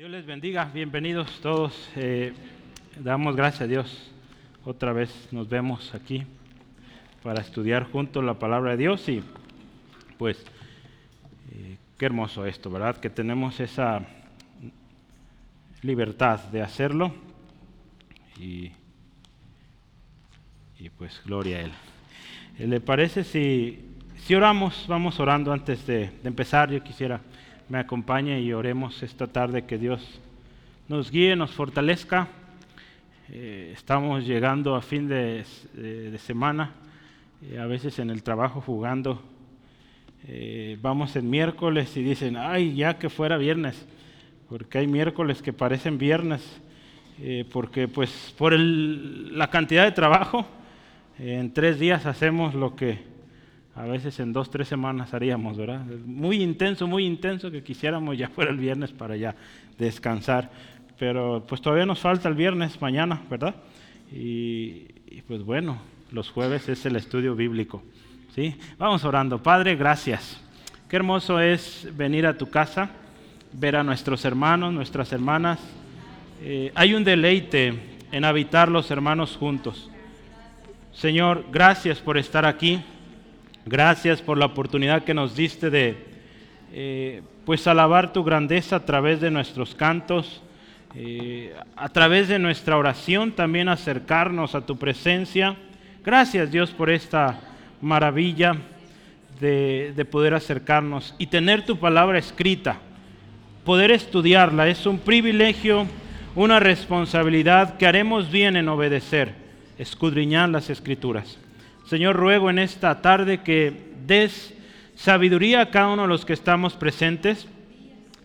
Dios les bendiga, bienvenidos todos. Eh, damos gracias a Dios. Otra vez nos vemos aquí para estudiar juntos la palabra de Dios y pues eh, qué hermoso esto, ¿verdad? Que tenemos esa libertad de hacerlo y, y pues gloria a Él. Eh, ¿Le parece si, si oramos? Vamos orando antes de, de empezar. Yo quisiera me acompañe y oremos esta tarde que Dios nos guíe, nos fortalezca. Eh, estamos llegando a fin de, semana, eh, a veces en el trabajo jugando. Eh, vamos en miércoles y dicen, ay, ya que fuera viernes, porque hay miércoles que parecen viernes, porque pues por la cantidad de trabajo, en tres días hacemos lo que a veces en dos, tres semanas haríamos, ¿verdad? Muy intenso, muy intenso que quisiéramos ya fuera el viernes para ya descansar. Pero pues todavía nos falta el viernes, mañana, ¿verdad? Y, pues bueno, los jueves es el estudio bíblico. ¿sí? Vamos orando. Padre, gracias. Qué hermoso es venir a tu casa, ver a nuestros hermanos, nuestras hermanas. Eh, hay un deleite en habitar los hermanos juntos. Señor, gracias por estar aquí. Gracias por la oportunidad que nos diste de eh, pues alabar tu grandeza a través de nuestros cantos, eh, a través de nuestra oración también acercarnos a tu presencia. Gracias Dios por esta maravilla de, de poder acercarnos y tener tu palabra escrita, poder estudiarla. Es un privilegio, una responsabilidad que haremos bien en obedecer, escudriñar las escrituras. Señor, ruego en esta tarde que des sabiduría a cada uno de los que estamos presentes,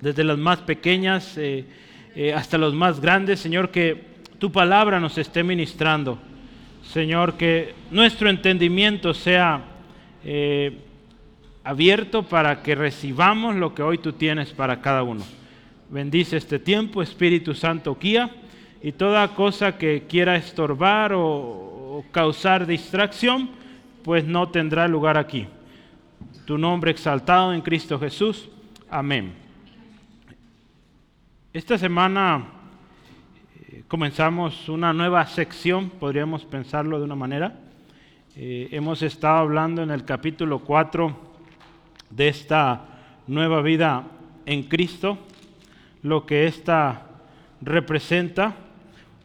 desde las más pequeñas eh, eh, hasta los más grandes, Señor, que tu palabra nos esté ministrando. Señor, que nuestro entendimiento sea eh, abierto para que recibamos lo que hoy tú tienes para cada uno. Bendice este tiempo, Espíritu Santo, guía y toda cosa que quiera estorbar o, o causar distracción, pues no tendrá lugar aquí. Tu nombre exaltado en Cristo Jesús. Amén. Esta semana eh, comenzamos una nueva sección, podríamos pensarlo de una manera. Eh, hemos estado hablando en el capítulo 4 de esta nueva vida en Cristo, lo que esta representa.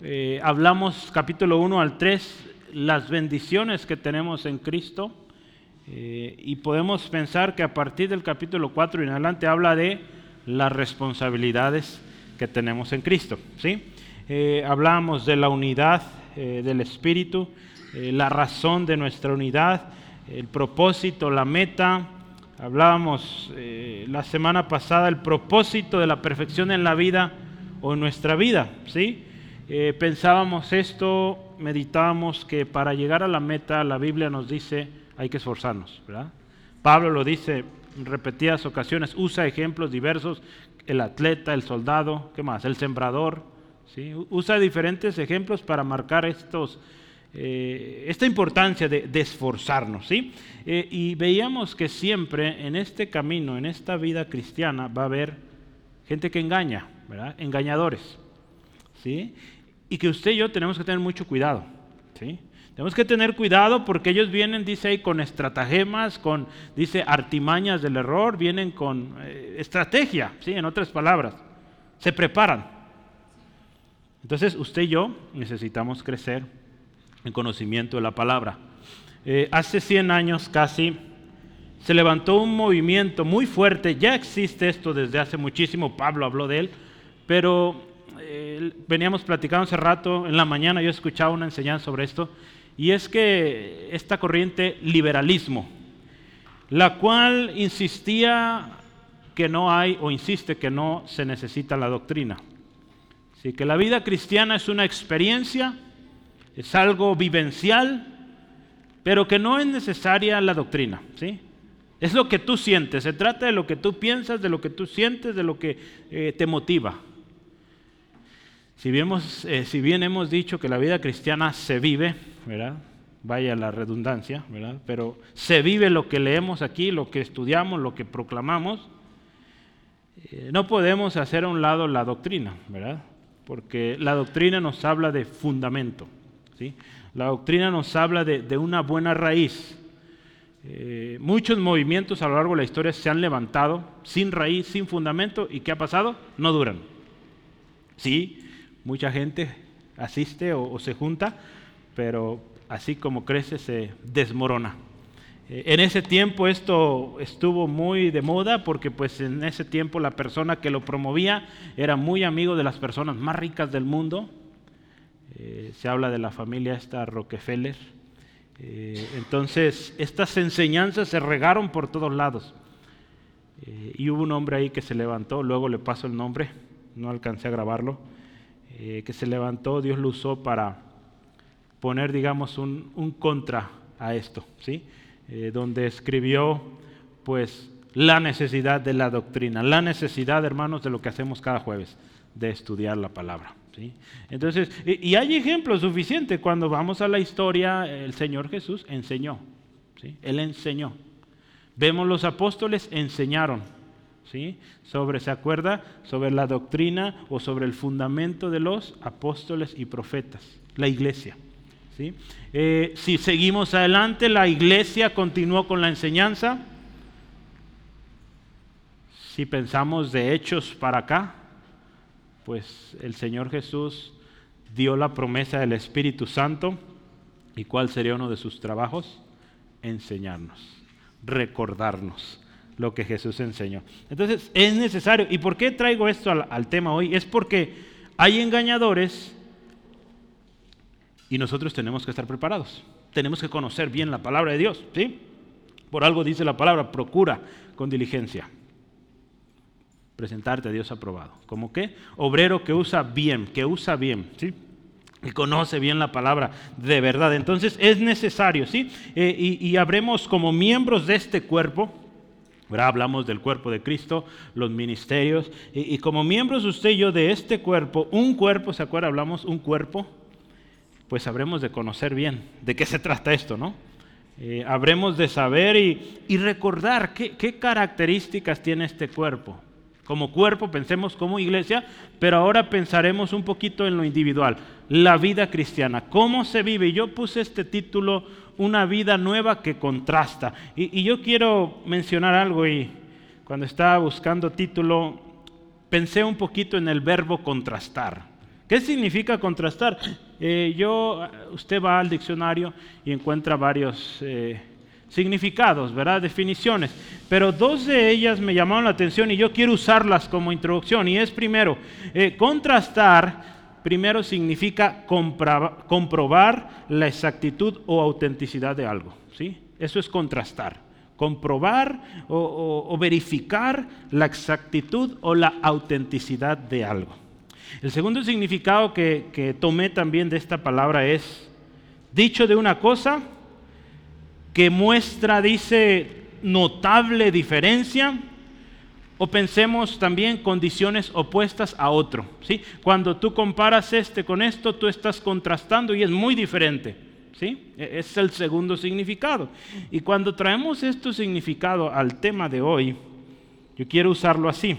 Eh, hablamos capítulo 1 al 3 las bendiciones que tenemos en Cristo eh, y podemos pensar que a partir del capítulo 4 y en adelante habla de las responsabilidades que tenemos en Cristo. ¿sí? Eh, hablamos de la unidad eh, del Espíritu, la razón de nuestra unidad, el propósito, la meta. Hablábamos la semana pasada el propósito de la perfección en la vida o en nuestra vida. ¿sí? Eh, pensábamos esto, meditábamos que para llegar a la meta la Biblia nos dice hay que esforzarnos, ¿verdad? Pablo lo dice en repetidas ocasiones, usa ejemplos diversos, el atleta, el soldado, ¿qué más? El sembrador, ¿sí? Usa diferentes ejemplos para marcar estos, eh, esta importancia de, esforzarnos, ¿sí? Eh, y veíamos que siempre en este camino, en esta vida cristiana, va a haber gente que engaña, ¿verdad? Engañadores, ¿sí? Y que usted y yo tenemos que tener mucho cuidado. ¿sí? Tenemos que tener cuidado porque ellos vienen, dice ahí, con estratagemas, con, dice, artimañas del error, vienen con eh, estrategia, ¿sí? en otras palabras, se preparan. Entonces, usted y yo necesitamos crecer en conocimiento de la palabra. Eh, hace 100 años casi se levantó un movimiento muy fuerte, ya existe esto desde hace muchísimo, Pablo habló de él, pero veníamos platicando hace rato, en la mañana yo escuchaba una enseñanza sobre esto, y es que esta corriente liberalismo, la cual insistía que no hay, o insiste que no se necesita la doctrina. Así que la vida cristiana es una experiencia, es algo vivencial, pero que no es necesaria la doctrina, ¿sí? Es lo que tú sientes, se trata de lo que tú piensas, de lo que tú sientes, de lo que eh, te motiva. Si bien, hemos, eh, si bien, hemos, dicho que la vida cristiana se vive, ¿verdad? Vaya la redundancia, ¿verdad? Pero se vive lo que leemos aquí, lo que estudiamos, lo que proclamamos. Eh, no podemos hacer a un lado la doctrina, ¿verdad? Porque la doctrina nos habla de fundamento, ¿sí? La doctrina nos habla de, una buena raíz. Eh, muchos movimientos a lo largo de la historia se han levantado sin raíz, sin fundamento, y ¿qué ha pasado? No duran. Sí, mucha gente asiste o se junta, pero así como crece se desmorona. Eh, en ese tiempo esto estuvo muy de moda porque pues en ese tiempo la persona que lo promovía era muy amigo de las personas más ricas del mundo. Eh, se habla de la familia esta Rockefeller. Eh, entonces estas enseñanzas se regaron por todos lados. y hubo un hombre ahí que se levantó, luego le paso el nombre, no alcancé a grabarlo, que se levantó, Dios lo usó para poner, digamos, un, un contra a esto, ¿sí? Eh, donde escribió pues la necesidad de la doctrina, la necesidad, hermanos, de lo que hacemos cada jueves, de estudiar la palabra. ¿sí? Entonces, y, hay ejemplos suficientes. Cuando vamos a la historia, el Señor Jesús enseñó. ¿sí? Él enseñó. Vemos los apóstoles enseñaron. ¿Sí? Sobre, ¿se acuerda? Sobre la doctrina o sobre el fundamento de los apóstoles y profetas, la iglesia. Eh, si seguimos adelante, la iglesia continuó con la enseñanza. Si pensamos de hechos para acá, pues el Señor Jesús dio la promesa del Espíritu Santo. ¿Y cuál sería uno de sus trabajos? Enseñarnos, recordarnos lo que Jesús enseñó. Entonces es necesario. ¿Y por qué traigo esto al, tema hoy? Es porque hay engañadores y nosotros tenemos que estar preparados. Tenemos que conocer bien la palabra de Dios, ¿sí? Por algo dice la palabra, procura con diligencia presentarte a Dios aprobado. ¿Cómo qué? Obrero que usa bien, que usa bien, ¿sí? Que conoce bien la palabra de verdad. Entonces es necesario, ¿sí? Eh, y, habremos como miembros de este cuerpo, ¿verdad? Hablamos del cuerpo de Cristo, los ministerios, y, como miembros usted y yo de este cuerpo, un cuerpo, ¿se acuerda? Hablamos un cuerpo, pues habremos de conocer bien de qué se trata esto, ¿no? Eh, habremos de saber y, recordar qué, características tiene este cuerpo. Como cuerpo pensemos como iglesia, pero ahora pensaremos un poquito en lo individual, la vida cristiana, cómo se vive. Yo puse este título, Una vida nueva que contrasta. Y, y yo quiero mencionar algo y cuando estaba buscando título, pensé un poquito en el verbo contrastar. ¿Qué significa contrastar? Eh, yo, usted va al diccionario y encuentra varios eh, significados, ¿verdad? Definiciones. Pero dos de ellas me llamaron la atención y yo quiero usarlas como introducción. Y es primero, eh, contrastar, primero significa comprobar la exactitud o autenticidad de algo. ¿sí? Eso es contrastar. Comprobar o verificar la exactitud o la autenticidad de algo. El segundo significado que, tomé también de esta palabra es, dicho de una cosa que muestra, dice, notable diferencia, o pensemos también condiciones opuestas a otro. ¿sí? Cuando tú comparas este con esto, tú estás contrastando y es muy diferente. ¿sí? E, es el segundo significado. Y cuando traemos este significado al tema de hoy, yo quiero usarlo así.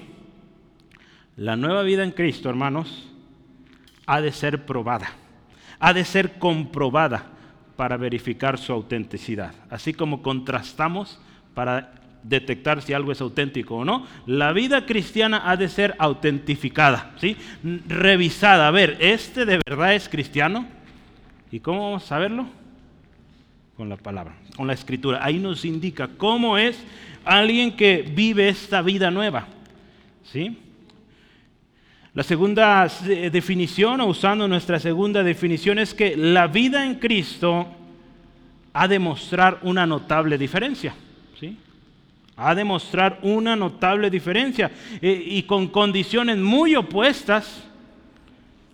La nueva vida en Cristo, hermanos, ha de ser probada, ha de ser comprobada para verificar su autenticidad. Así como contrastamos para detectar si algo es auténtico o no, la vida cristiana ha de ser autentificada, ¿sí? revisada. A ver, ¿este de verdad es cristiano? ¿Y cómo vamos a saberlo? Con la palabra, con la escritura. Ahí nos indica cómo es alguien que vive esta vida nueva. ¿Sí? La segunda eh, definición, o usando nuestra segunda definición, es que la vida en Cristo ha de mostrar una notable diferencia. ¿sí? Ha de mostrar una notable diferencia eh, y con condiciones muy opuestas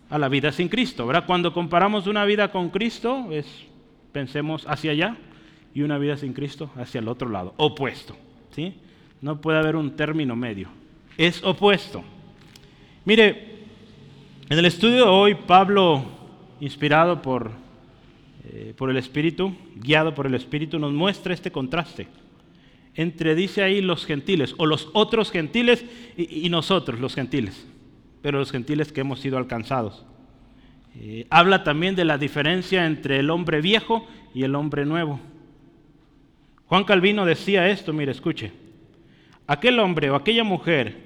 a la vida sin Cristo. ¿verdad? Cuando comparamos una vida con Cristo, pensemos hacia allá y una vida sin Cristo hacia el otro lado, opuesto. ¿sí? No puede haber un término medio. Es opuesto. Mire, en el estudio de hoy, Pablo, inspirado por, eh, por el Espíritu, guiado por el Espíritu, nos muestra este contraste entre, dice ahí, los gentiles, o los otros gentiles y, nosotros, los gentiles, pero los gentiles que hemos sido alcanzados. Eh, habla también de la diferencia entre el hombre viejo y el hombre nuevo. Juan Calvino decía esto, mire, escuche, aquel hombre o aquella mujer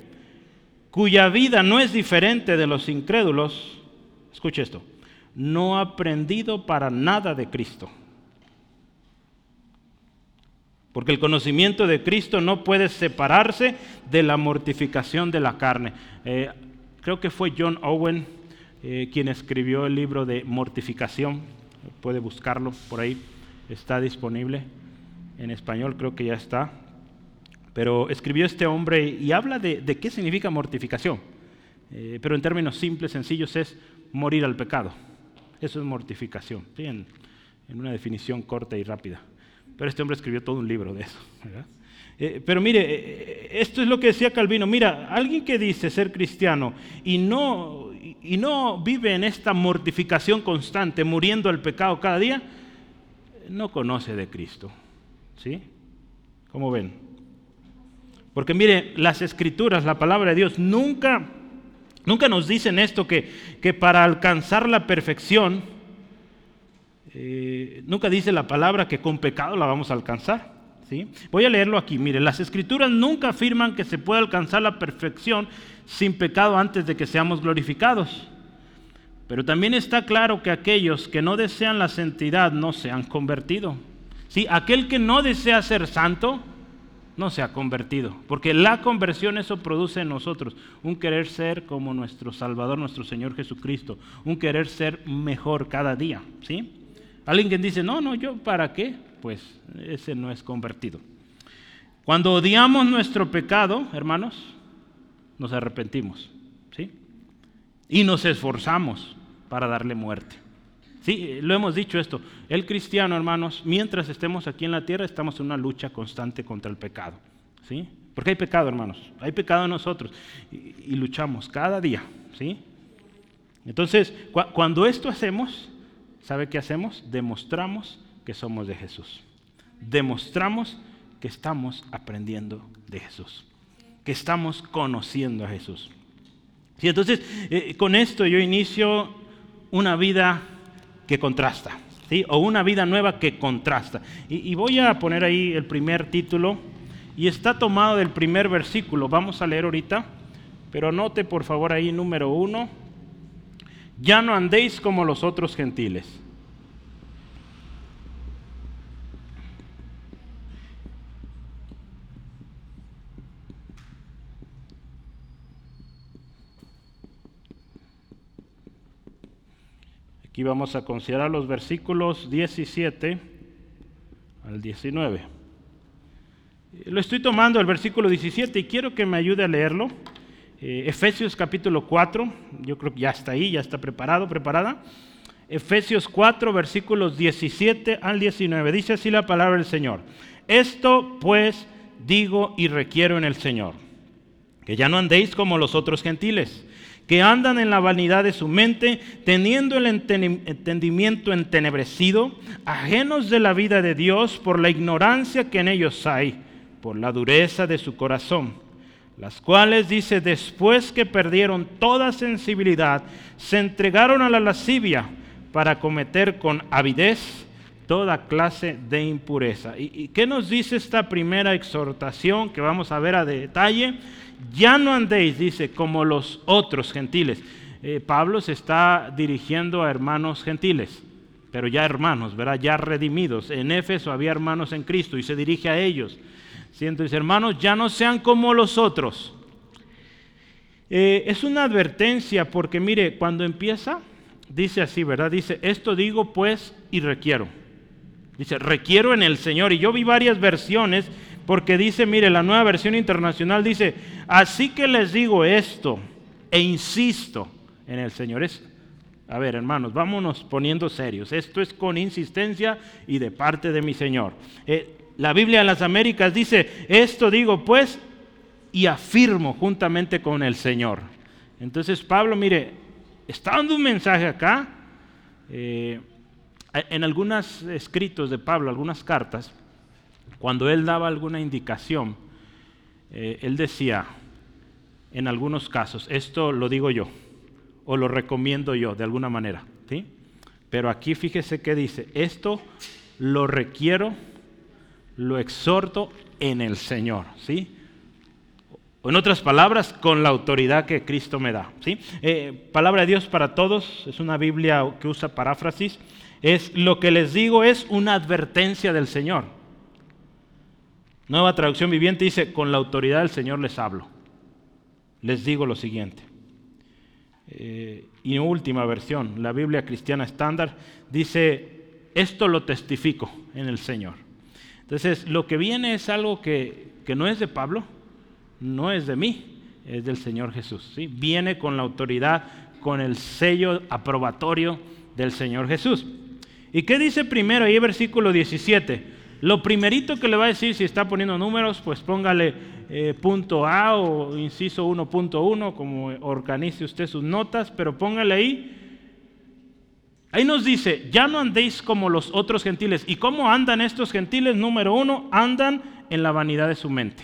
cuya vida no es diferente de los incrédulos, escuche esto, no ha aprendido para nada de Cristo. Porque el conocimiento de Cristo no puede separarse de la mortificación de la carne. Eh, creo que fue John Owen eh, quien escribió el libro de mortificación. Puede buscarlo por ahí, está disponible en español, creo que ya está. Pero escribió este hombre y habla de, qué significa mortificación. Eh, pero en términos simples, sencillos, es morir al pecado. Eso es mortificación, en, una definición corta y rápida. Pero este hombre escribió todo un libro de eso. Eh, pero mire, eh, esto es lo que decía Calvino. Mira, alguien que dice ser cristiano y no, y no vive en esta mortificación constante, muriendo al pecado cada día, no conoce de Cristo. ¿Sí? ¿Cómo ven? Porque mire, las escrituras, la palabra de Dios, nunca, nunca nos dicen esto, que, que para alcanzar la perfección, eh, nunca dice la palabra que con pecado la vamos a alcanzar. ¿sí? Voy a leerlo aquí. Mire, las escrituras nunca afirman que se puede alcanzar la perfección sin pecado antes de que seamos glorificados. Pero también está claro que aquellos que no desean la santidad no se han convertido. Aquel que no desea ser santo, no se ha convertido, porque la conversión eso produce en nosotros un querer ser como nuestro Salvador, nuestro Señor Jesucristo, un querer ser mejor cada día, ¿sí? Alguien que dice, no, no, yo para qué, pues ese no es convertido. Cuando odiamos nuestro pecado, hermanos, nos arrepentimos, ¿sí? Y nos esforzamos para darle muerte. Sí, lo hemos dicho esto. El cristiano, hermanos, mientras estemos aquí en la tierra, estamos en una lucha constante contra el pecado. ¿Sí? Porque hay pecado, hermanos. Hay pecado en nosotros. Y, luchamos cada día. ¿Sí? Entonces, cuando esto hacemos, ¿sabe qué hacemos? Demostramos que somos de Jesús. Demostramos que estamos aprendiendo de Jesús. Que estamos conociendo a Jesús. ¿Sí? Entonces, eh, con esto yo inicio una vida que contrasta, ¿sí? o una vida nueva que contrasta. Y, voy a poner ahí el primer título, y está tomado del primer versículo, vamos a leer ahorita, pero anote por favor ahí número uno, ya no andéis como los otros gentiles. Aquí vamos a considerar los versículos 17 al 19. Lo estoy tomando el versículo 17 y quiero que me ayude a leerlo. Eh, Efesios capítulo 4, yo creo que ya está ahí, ya está preparado, preparada. Efesios 4, versículos 17 al 19. Dice así la palabra del Señor. Esto pues digo y requiero en el Señor, que ya no andéis como los otros gentiles que andan en la vanidad de su mente, teniendo el entendimiento entenebrecido, ajenos de la vida de Dios por la ignorancia que en ellos hay, por la dureza de su corazón, las cuales, dice, después que perdieron toda sensibilidad, se entregaron a la lascivia para cometer con avidez toda clase de impureza. ¿Y, qué nos dice esta primera exhortación que vamos a ver a detalle? ya no andéis, dice, como los otros gentiles. Eh, Pablo se está dirigiendo a hermanos gentiles, pero ya hermanos, ¿verdad? Ya redimidos. En Éfeso había hermanos en Cristo y se dirige a ellos. Entonces, hermanos, ya no sean como los otros. Eh, es una advertencia porque, mire, cuando empieza, dice así, ¿verdad? Dice, esto digo pues y requiero. Dice, requiero en el Señor. Y yo vi varias versiones porque dice, mire, la nueva versión internacional dice, así que les digo esto e insisto en el Señor. Es, a ver, hermanos, vámonos poniendo serios. Esto es con insistencia y de parte de mi Señor. Eh, la Biblia de las Américas dice, esto digo pues y afirmo juntamente con el Señor. Entonces Pablo, mire, está dando un mensaje acá. Eh, en algunos escritos de Pablo, algunas cartas, cuando él daba alguna indicación, eh, él decía, en algunos casos, esto lo digo yo, o lo recomiendo yo de alguna manera, ¿sí? Pero aquí fíjese que dice, esto lo requiero, lo exhorto en el Señor, ¿sí? En otras palabras, con la autoridad que Cristo me da. ¿sí? Eh, palabra de Dios para todos, es una Biblia que usa paráfrasis. Es lo que les digo es una advertencia del Señor. Nueva traducción viviente dice, con la autoridad del Señor les hablo. Les digo lo siguiente. Eh, y última versión, la Biblia cristiana estándar, dice, esto lo testifico en el Señor. Entonces, lo que viene es algo que, que no es de Pablo, no es de mí, es del Señor Jesús. Viene con la autoridad, con el sello aprobatorio del Señor Jesús. ¿Y qué dice primero ahí, versículo 17? Lo primerito que le va a decir, si está poniendo números, pues póngale eh, punto A o inciso 1.1, como organice usted sus notas, pero póngale ahí. Ahí nos dice, ya no andéis como los otros gentiles. ¿Y cómo andan estos gentiles? Número uno, andan en la vanidad de su mente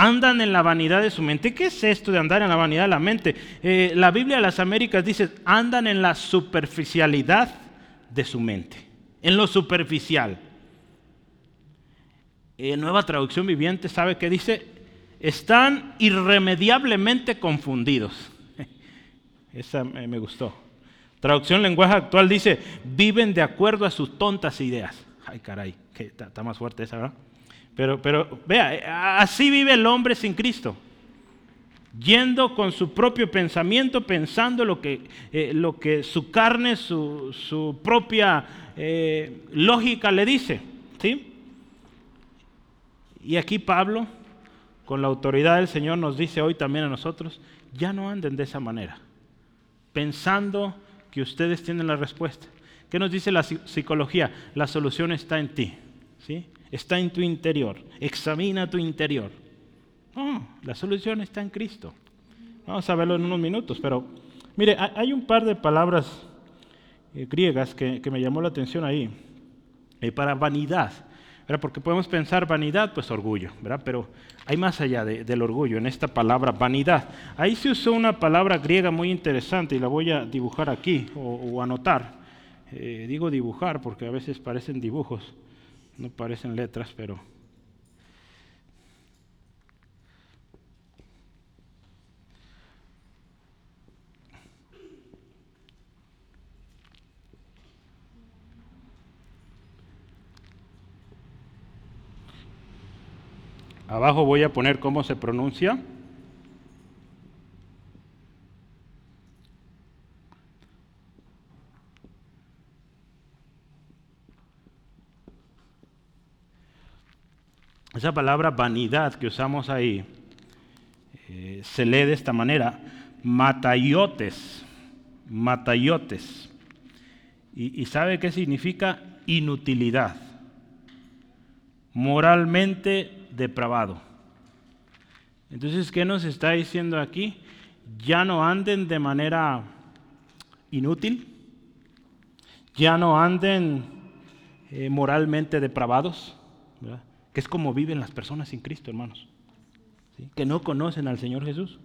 andan en la vanidad de su mente. ¿Qué es esto de andar en la vanidad de la mente? Eh, la Biblia de las Américas dice, andan en la superficialidad de su mente, en lo superficial. Eh, nueva traducción viviente, ¿sabe qué dice? Están irremediablemente confundidos. Esa me gustó. Traducción lenguaje actual dice, viven de acuerdo a sus tontas ideas. Ay, caray, que está más fuerte esa, ¿verdad? Pero, pero vea, así vive el hombre sin Cristo. Yendo con su propio pensamiento, pensando lo que, eh, lo que su carne, su, propia eh, lógica le dice. ¿sí? Y aquí Pablo, con la autoridad del Señor, nos dice hoy también a nosotros, ya no anden de esa manera, pensando que ustedes tienen la respuesta. ¿Qué nos dice la psicología? La solución está en ti. ¿sí? está en tu interior. Examina tu interior. la solución está en Cristo. Vamos a verlo en unos minutos, pero mire, hay un par de palabras eh, griegas que, me llamó la atención ahí. Eh, para vanidad, ¿verdad? porque podemos pensar vanidad, pues orgullo, ¿verdad? pero hay más allá del orgullo en esta palabra vanidad. Ahí se usó una palabra griega muy interesante y la voy a dibujar aquí o, anotar. Eh, digo dibujar porque a veces parecen dibujos. No parecen letras, pero... Abajo voy a poner cómo se pronuncia. Esa palabra vanidad que usamos ahí eh, se lee de esta manera, matayotes, matayotes. Y, sabe qué significa inutilidad, moralmente depravado. Entonces, ¿qué nos está diciendo aquí? Ya no anden de manera inútil, ya no anden eh, moralmente depravados. que es como viven las personas sin Cristo, hermanos, que no conocen al Señor Jesús.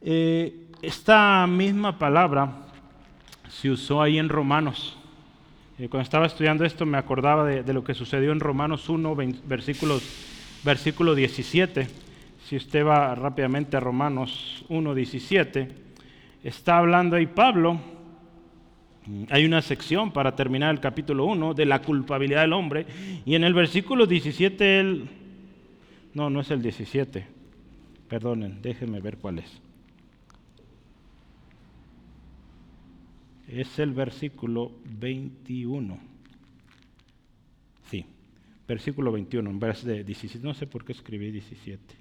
Eh, esta misma palabra se usó ahí en Romanos. Eh, cuando estaba estudiando esto me acordaba de, lo que sucedió en Romanos 1, versículos, versículo 17. Si usted va rápidamente a Romanos 1, 17, está hablando ahí Pablo hay una sección para terminar el capítulo 1 de la culpabilidad del hombre y en el versículo 17 él... No, no es el 17. Perdonen, déjenme ver cuál es. Es el versículo 21. Sí, versículo 21, en vez de 17. No sé por qué escribí 17.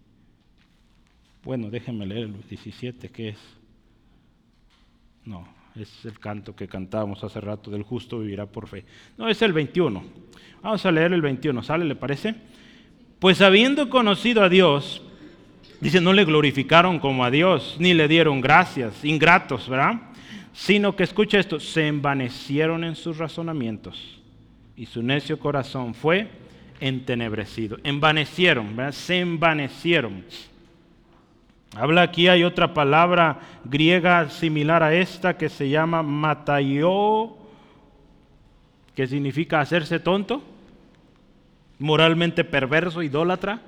Bueno, déjenme leer el 17, que es... No, es el canto que cantábamos hace rato, del justo vivirá por fe. No, es el 21. Vamos a leer el 21, ¿sale? ¿Le parece? Pues habiendo conocido a Dios, dice, no le glorificaron como a Dios, ni le dieron gracias, ingratos, ¿verdad? Sino que, escucha esto, se envanecieron en sus razonamientos. y su necio corazón fue entenebrecido. Envanecieron, se envanecieron. Habla aquí, hay otra palabra griega similar a esta que se llama matayó, que significa hacerse tonto, moralmente perverso, idólatra.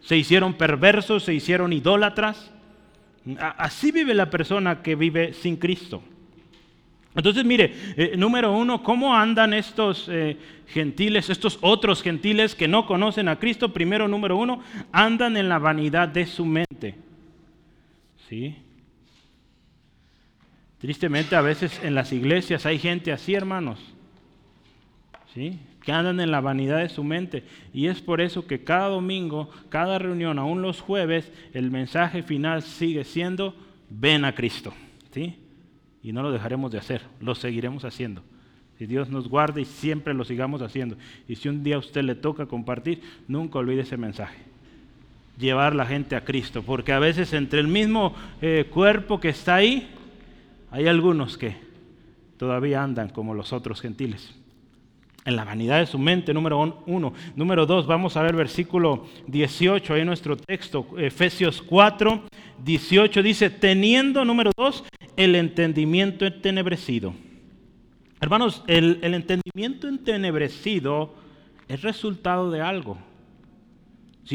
Se hicieron perversos, se hicieron idólatras. Así vive la persona que vive sin Cristo. Entonces, mire, eh, número uno, ¿cómo andan estos eh, gentiles, estos otros gentiles que no conocen a Cristo? Primero, número uno, andan en la vanidad de su mente. ¿Sí? Tristemente, a veces en las iglesias hay gente así, hermanos, ¿sí? que andan en la vanidad de su mente. Y es por eso que cada domingo, cada reunión, aún los jueves, el mensaje final sigue siendo, ven a Cristo. ¿Sí? Y no lo dejaremos de hacer, lo seguiremos haciendo. Si Dios nos guarda y siempre lo sigamos haciendo. Y si un día a usted le toca compartir, nunca olvide ese mensaje. Llevar la gente a Cristo, porque a veces entre el mismo eh, cuerpo que está ahí, hay algunos que todavía andan como los otros gentiles. En la vanidad de su mente, número uno. Número dos, vamos a ver versículo 18, ahí nuestro texto, Efesios 4, 18, dice, teniendo, número dos, el entendimiento entenebrecido. Hermanos, el, entendimiento entenebrecido es resultado de algo.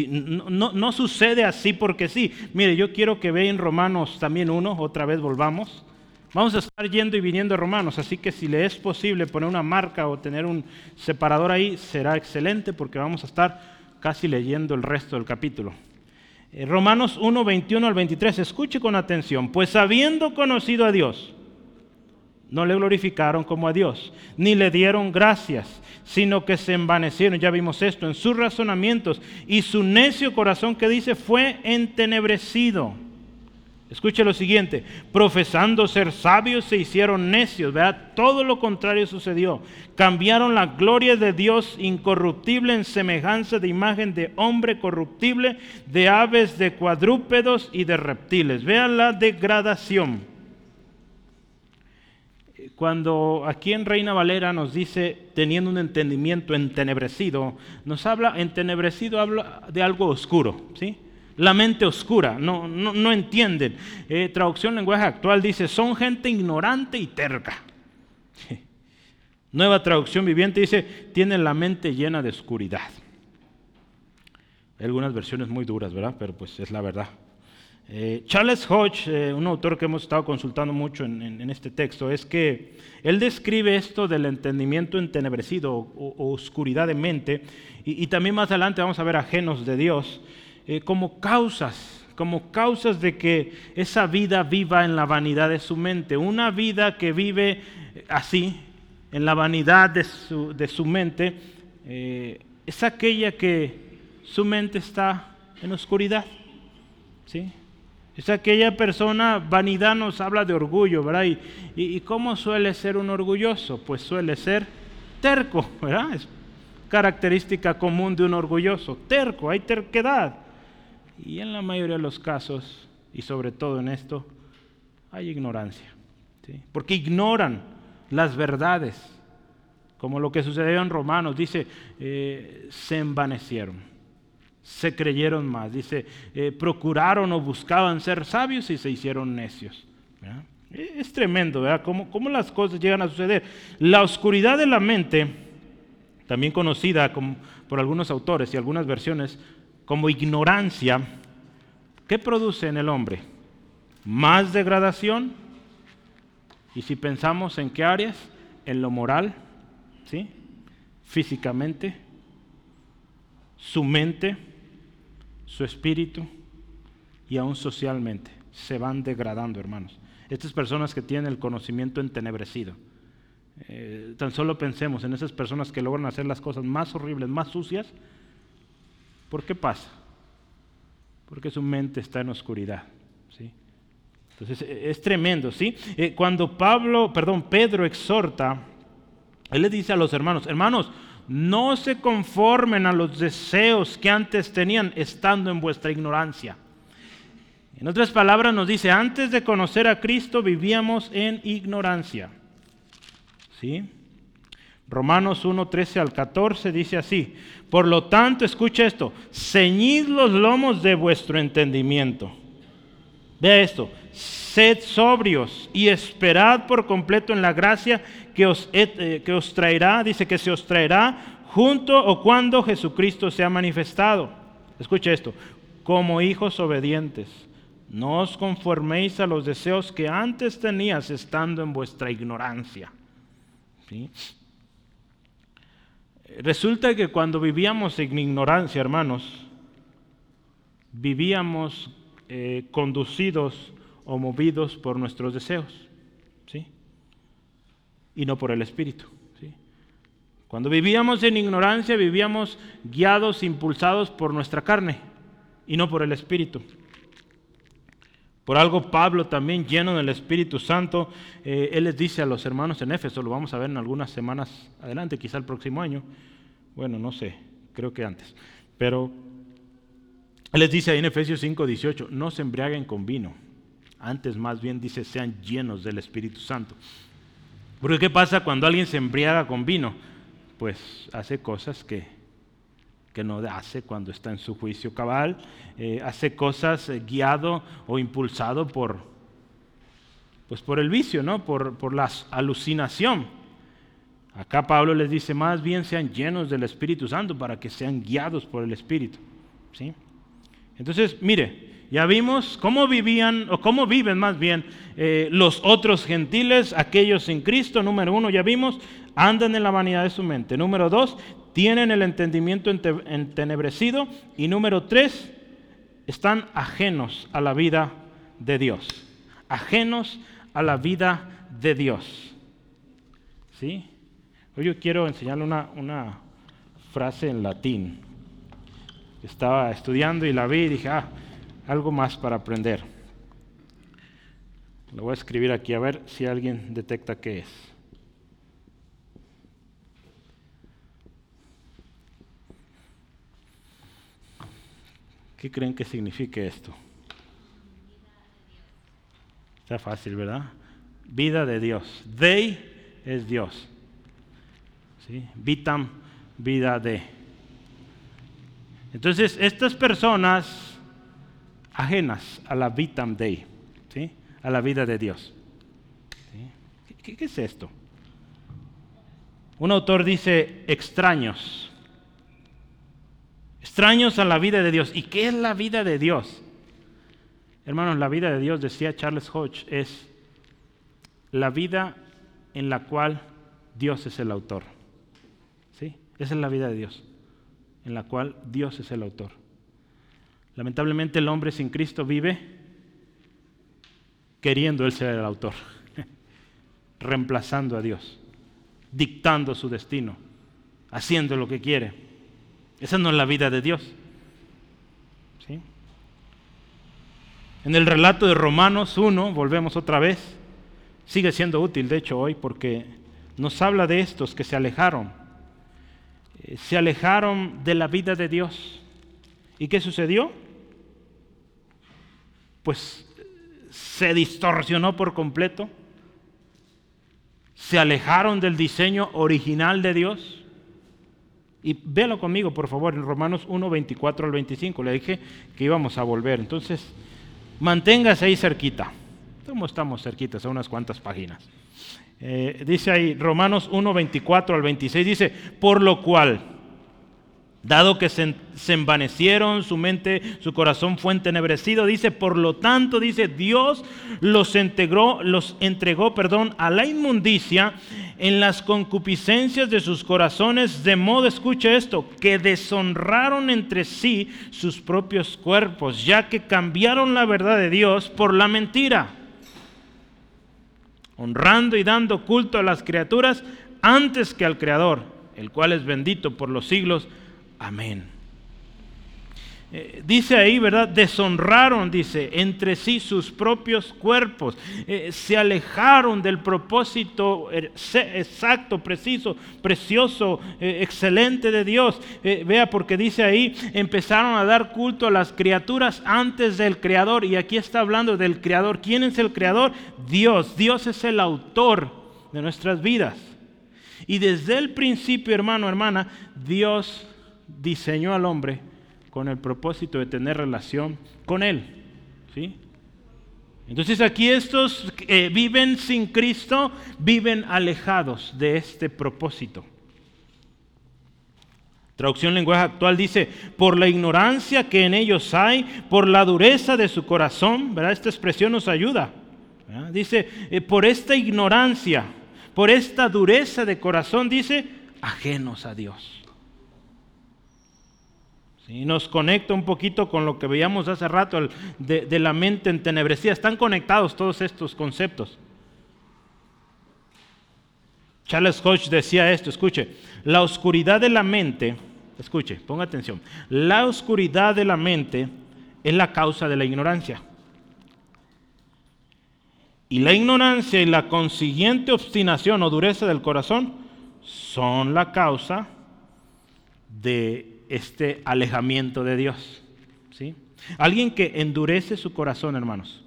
no, no, sucede así porque sí. Mire, yo quiero que vean Romanos también uno, otra vez volvamos. Vamos a estar yendo y viniendo a Romanos, así que si le es posible poner una marca o tener un separador ahí, será excelente porque vamos a estar casi leyendo el resto del capítulo. Eh, Romanos 1, 21 al 23, escuche con atención, pues habiendo conocido a Dios, no le glorificaron como a Dios, ni le dieron gracias, sino que se envanecieron, ya vimos esto, en sus razonamientos, y su necio corazón que dice fue entenebrecido Escuche lo siguiente, profesando ser sabios se hicieron necios, ¿verdad? Todo lo contrario sucedió. Cambiaron la gloria de Dios incorruptible en semejanza de imagen de hombre corruptible, de aves, de cuadrúpedos y de reptiles. Vean la degradación. Cuando aquí en Reina Valera nos dice teniendo un entendimiento entenebrecido, nos habla, entenebrecido habla de algo oscuro, ¿sí? La mente oscura, no, no, entienden. Eh, traducción lenguaje actual dice, son gente ignorante y terca. Nueva traducción viviente dice, tienen la mente llena de oscuridad. Hay algunas versiones muy duras, ¿verdad? Pero pues es la verdad. Eh, Charles Hodge, eh, un autor que hemos estado consultando mucho en, este texto, es que él describe esto del entendimiento entenebrecido o, oscuridad de mente, y, también más adelante vamos a ver ajenos de Dios. Eh, como causas, como causas de que esa vida viva en la vanidad de su mente. Una vida que vive así, en la vanidad de su, mente, eh, es aquella que su mente está en oscuridad. ¿sí? Es aquella persona, vanidad nos habla de orgullo, ¿verdad? Y, y, cómo suele ser un orgulloso? Pues suele ser terco, ¿verdad? Es característica común de un orgulloso, terco, hay terquedad. Y en la mayoría de los casos, y sobre todo en esto, hay ignorancia. Porque ignoran las verdades, como lo que sucedió en Romanos. Dice, eh, se envanecieron, se creyeron más. Dice, eh, procuraron o buscaban ser sabios y se hicieron necios. Es tremendo, ¿verdad? ¿Cómo, ¿Cómo, las cosas llegan a suceder? La oscuridad de la mente, también conocida como, por algunos autores y algunas versiones como ignorancia, ¿qué produce en el hombre? Más degradación. Y si pensamos en qué áreas, en lo moral, ¿sí? físicamente, su mente, su espíritu y aún socialmente, se van degradando, hermanos. Estas personas que tienen el conocimiento entenebrecido. Eh, tan solo pensemos en esas personas que logran hacer las cosas más horribles, más sucias, ¿Por qué pasa? Porque su mente está en oscuridad. ¿sí? Entonces e, es tremendo, ¿sí? Eh, cuando Pablo, perdón, Pedro exhorta, él le dice a los hermanos, hermanos, no se conformen a los deseos que antes tenían estando en vuestra ignorancia. En otras palabras nos dice, antes de conocer a Cristo vivíamos en ignorancia. ¿Sí? Romanos 1, 13 al 14 dice así, por lo tanto, escucha esto, ceñid los lomos de vuestro entendimiento. Vea esto, sed sobrios y esperad por completo en la gracia que os, eh, que os traerá, dice que se os traerá junto o cuando Jesucristo sea manifestado. Escucha esto, como hijos obedientes, no os conforméis a los deseos que antes tenías estando en vuestra ignorancia. Resulta que cuando vivíamos en ignorancia, hermanos, vivíamos eh, conducidos o movidos por nuestros deseos, ¿sí? Y no por el Espíritu. ¿sí? Cuando vivíamos en ignorancia, vivíamos guiados, impulsados por nuestra carne y no por el Espíritu. Por algo Pablo también lleno del Espíritu Santo, eh, él les dice a los hermanos en Éfeso, lo vamos a ver en algunas semanas adelante, quizá el próximo año, bueno, no sé, creo que antes, pero él les dice ahí en Efesios 5, 18, no se embriaguen con vino. Antes más bien dice, sean llenos del Espíritu Santo. Porque ¿qué pasa cuando alguien se embriaga con vino? Pues hace cosas que, que no hace cuando está en su juicio cabal, eh, hace cosas eh, guiado o impulsado por, pues por el vicio, ¿no? por, por la alucinación. Acá Pablo les dice, más bien sean llenos del Espíritu Santo para que sean guiados por el Espíritu. ¿sí? Entonces, mire, ya vimos cómo vivían, o cómo viven más bien, eh, los otros gentiles, aquellos en Cristo. Número uno, ya vimos, andan en la vanidad de su mente. Número dos, tienen el entendimiento entenebrecido. Y número tres, están ajenos a la vida de Dios. Ajenos a la vida de Dios. ¿Sí? Hoy yo quiero enseñarle una, una frase en latín estaba estudiando y la vi y dije, ah, algo más para aprender. Lo voy a escribir aquí a ver si alguien detecta qué es. ¿Qué creen que signifique esto? Está fácil, ¿verdad? Vida de Dios. Dei es Dios. ¿Sí? Vitam, vida de. Entonces, estas personas ajenas a la vitam dei, ¿sí? a la vida de Dios. ¿Qué, ¿Qué es esto? Un autor dice extraños. Extraños a la vida de Dios. ¿Y qué es la vida de Dios? Hermanos, la vida de Dios, decía Charles Hodge, es la vida en la cual Dios es el autor. ¿Sí? Esa es la vida de Dios en la cual Dios es el autor. Lamentablemente el hombre sin Cristo vive queriendo él ser el autor, reemplazando a Dios, dictando su destino, haciendo lo que quiere. Esa no es la vida de Dios. ¿Sí? En el relato de Romanos 1, volvemos otra vez, sigue siendo útil de hecho hoy porque nos habla de estos que se alejaron eh, se alejaron de la vida de Dios. ¿Y qué sucedió? Pues se distorsionó por completo. Se alejaron del diseño original de Dios. Y véalo conmigo, por favor, en Romanos 1, 24 al 25. Le dije que íbamos a volver. Entonces, manténgase ahí cerquita. ¿Cómo estamos cerquitas? A unas cuantas páginas. Eh, dice ahí Romanos 1, 24 al 26, dice, por lo cual, dado que se, envanecieron, su mente, su corazón fue entenebrecido, dice, por lo tanto, dice, Dios los entregó, los entregó, perdón, a la inmundicia en las concupiscencias de sus corazones, de modo, escuche esto, que deshonraron entre sí sus propios cuerpos, ya que cambiaron la verdad de Dios por la mentira honrando y dando culto a las criaturas antes que al Creador, el cual es bendito por los siglos. Amén. Eh, dice ahí, ¿verdad? Deshonraron, dice, entre sí sus propios cuerpos. Eh, se alejaron del propósito er, exacto, preciso, precioso, eh, excelente de Dios. vea, porque dice ahí, empezaron a dar culto a las criaturas antes del Creador. Y aquí está hablando del Creador. ¿Quién es el Creador? Dios. Dios es el autor de nuestras vidas. Y desde el principio, hermano, hermana, Dios diseñó al hombre con el propósito de tener relación con Él. ¿sí? Entonces aquí estos que viven sin Cristo viven alejados de este propósito. Traducción lenguaje actual dice, por la ignorancia que en ellos hay, por la dureza de su corazón, ¿verdad? Esta expresión nos ayuda. Dice, eh, por esta ignorancia, por esta dureza de corazón, dice, ajenos a Dios. Y nos conecta un poquito con lo que veíamos hace rato de, la mente entenebrecida. Están conectados todos estos conceptos. Charles Hodge decía esto, escuche, la oscuridad de la mente, escuche, ponga atención, la oscuridad de la mente es la causa de la ignorancia. Y la ignorancia y la consiguiente obstinación o dureza del corazón son la causa de este alejamiento de Dios. ¿sí? Alguien que endurece su corazón, hermanos,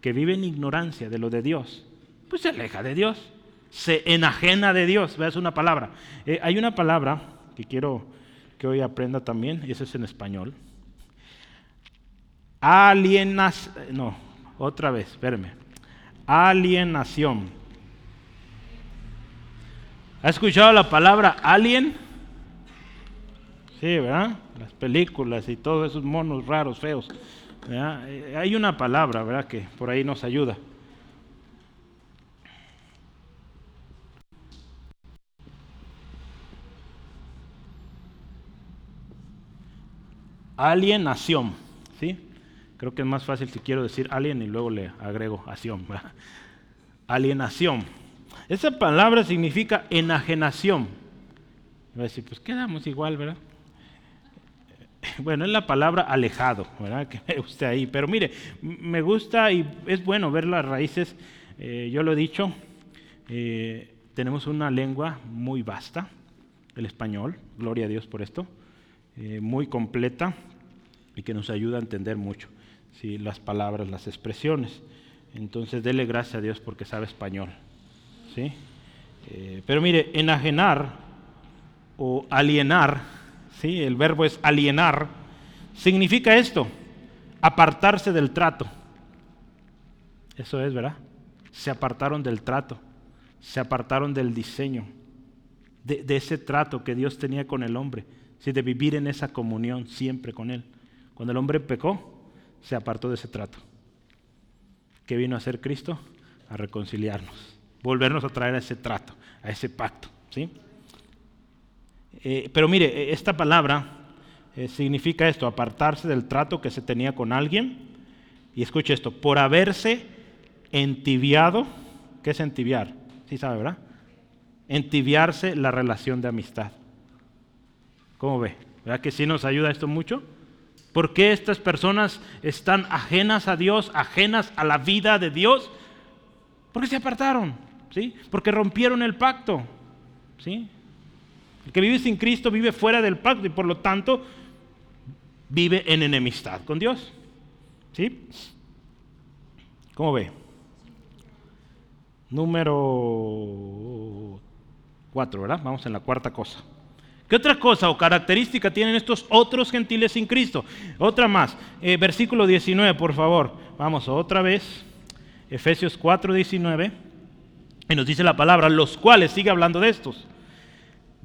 que vive en ignorancia de lo de Dios, pues se aleja de Dios, se enajena de Dios. Veas una palabra. Eh, hay una palabra que quiero que hoy aprenda también, y eso es en español. Alienas, no, otra vez, espérame alienación. ¿Ha escuchado la palabra alien? Sí, ¿verdad? Las películas y todos esos monos raros, feos. Eh, hay una palabra, ¿verdad? Que por ahí nos ayuda. Alienación, ¿sí? Creo que es más fácil si quiero decir alien y luego le agrego acción. Alienación. Esa palabra significa enajenación. Va a decir, pues quedamos igual, ¿verdad? Bueno, es la palabra alejado, ¿verdad? Que me gusta ahí. Pero mire, me gusta y es bueno ver las raíces. Eh, yo lo he dicho, eh, tenemos una lengua muy vasta, el español, gloria a Dios por esto, eh, muy completa y que nos ayuda a entender mucho las palabras, las expresiones. Entonces, dele gracias a Dios porque sabe español. ¿sí? Pero mire, enajenar o alienar, ¿sí? el verbo es alienar, significa esto, apartarse del trato. Eso es, ¿verdad? Se apartaron del trato, se apartaron del diseño, de, ese trato que Dios tenía con el hombre, ¿sí? de vivir en esa comunión siempre con Él. Cuando el hombre pecó, se apartó de ese trato. ¿Qué vino a hacer Cristo? A reconciliarnos, volvernos a traer a ese trato, a ese pacto. ¿sí? Eh, pero mire, eh, esta palabra eh, significa esto, apartarse del trato que se tenía con alguien. Y escuche esto, por haberse entibiado, ¿qué es entibiar? Sí sabe, ¿verdad? Entibiarse la relación de amistad. ¿Cómo ve? ¿Verdad que sí nos ayuda esto mucho? ¿Por qué estas personas están ajenas a Dios, ajenas a la vida de Dios? Porque se apartaron, ¿sí? Porque rompieron el pacto, ¿sí? El que vive sin Cristo vive fuera del pacto y por lo tanto vive en enemistad con Dios, ¿sí? ¿Cómo ve? Número cuatro, ¿verdad? Vamos en la cuarta cosa. ¿Qué otra cosa o característica tienen estos otros gentiles sin Cristo? Otra más, eh, versículo 19, por favor. Vamos otra vez, Efesios 4, 19. Y nos dice la palabra, los cuales, sigue hablando de estos.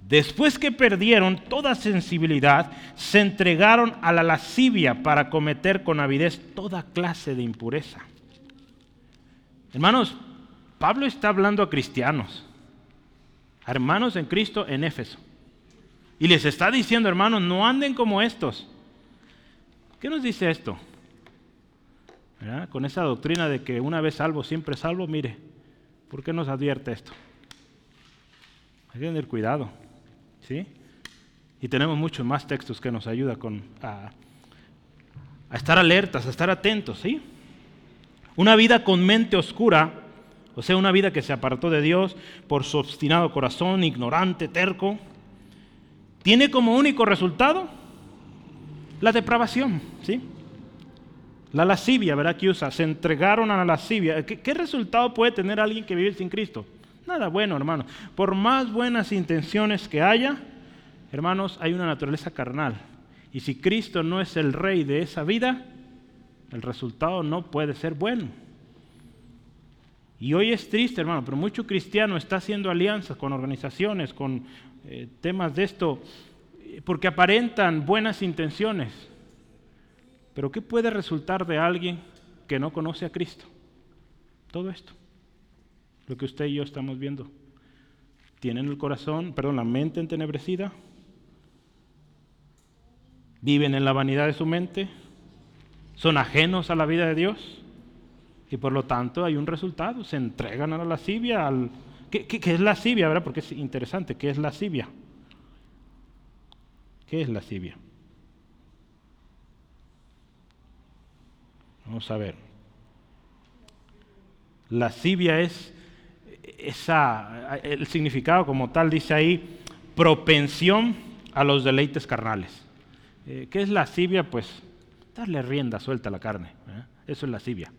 Después que perdieron toda sensibilidad, se entregaron a la lascivia para cometer con avidez toda clase de impureza. Hermanos, Pablo está hablando a cristianos, hermanos en Cristo en Éfeso. Y les está diciendo, hermanos, no anden como estos. ¿Qué nos dice esto? Con esa doctrina de que una vez salvo, siempre salvo, mire, ¿por qué nos advierte esto? Hay que tener cuidado, ¿sí? Y tenemos muchos más textos que nos ayudan con, a, estar alertas, a estar atentos, ¿sí? Una vida con mente oscura, o sea, una vida que se apartó de Dios por su obstinado corazón, ignorante, terco, tiene como único resultado la depravación, ¿sí? La lascivia, ¿verdad? Que usa, se entregaron a la lascivia. ¿Qué, resultado puede tener alguien que vive sin Cristo? Nada bueno, hermanos. Por más buenas intenciones que haya, hermanos, hay una naturaleza carnal. Y si Cristo no es el rey de esa vida, el resultado no puede ser bueno. Y hoy es triste, hermano, pero mucho cristiano está haciendo alianzas con organizaciones, con eh, temas de esto, porque aparentan buenas intenciones. Pero ¿qué puede resultar de alguien que no conoce a Cristo? Todo esto, lo que usted y yo estamos viendo. Tienen el corazón, perdón, la mente entenebrecida, viven en la vanidad de su mente, son ajenos a la vida de Dios y por lo tanto hay un resultado, se entregan a la lascivia. Al, ¿qué, qué, es lascivia? ¿verdad? Porque es interesante, ¿qué es lascivia? ¿Qué es lascivia? Vamos a ver. Lascivia es esa, el significado como tal dice ahí, propensión a los deleites carnales. Eh, ¿Qué es lascivia? Pues darle rienda suelta a la carne. ¿eh? Eso es lascivia,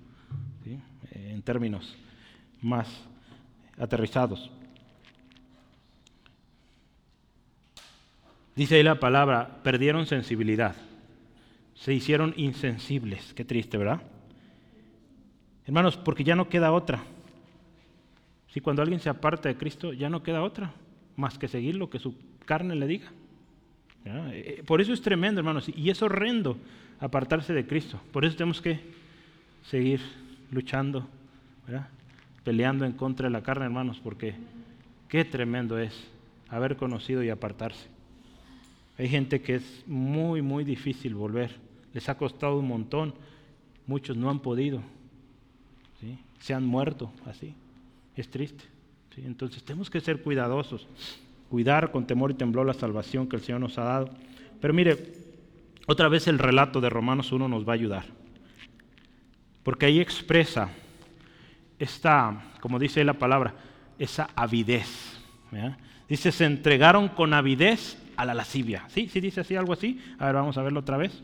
¿sí? Eh, en términos más aterrizados. Dice ahí la palabra, perdieron sensibilidad, se hicieron insensibles. Qué triste, ¿verdad? Hermanos, porque ya no queda otra. Si cuando alguien se aparta de Cristo, ya no queda otra más que seguir lo que su carne le diga. Eh, por eso es tremendo, hermanos, y es horrendo apartarse de Cristo. Por eso tenemos que seguir luchando, peleando en contra de la carne, hermanos, porque qué tremendo es haber conocido y apartarse. Hay gente que es muy, muy difícil volver. Les ha costado un montón. Muchos no han podido. Se han muerto así. Es triste. Entonces tenemos que ser cuidadosos cuidar con temor y temblor la salvación que el Señor nos ha dado. Pero mire, otra vez el relato de Romanos 1 nos va a ayudar. Porque ahí expresa esta, como dice la palabra, esa avidez. Dice, se entregaron con avidez a la lascivia. ¿Sí? ¿Sí dice así algo así? A ver, vamos a verlo otra vez.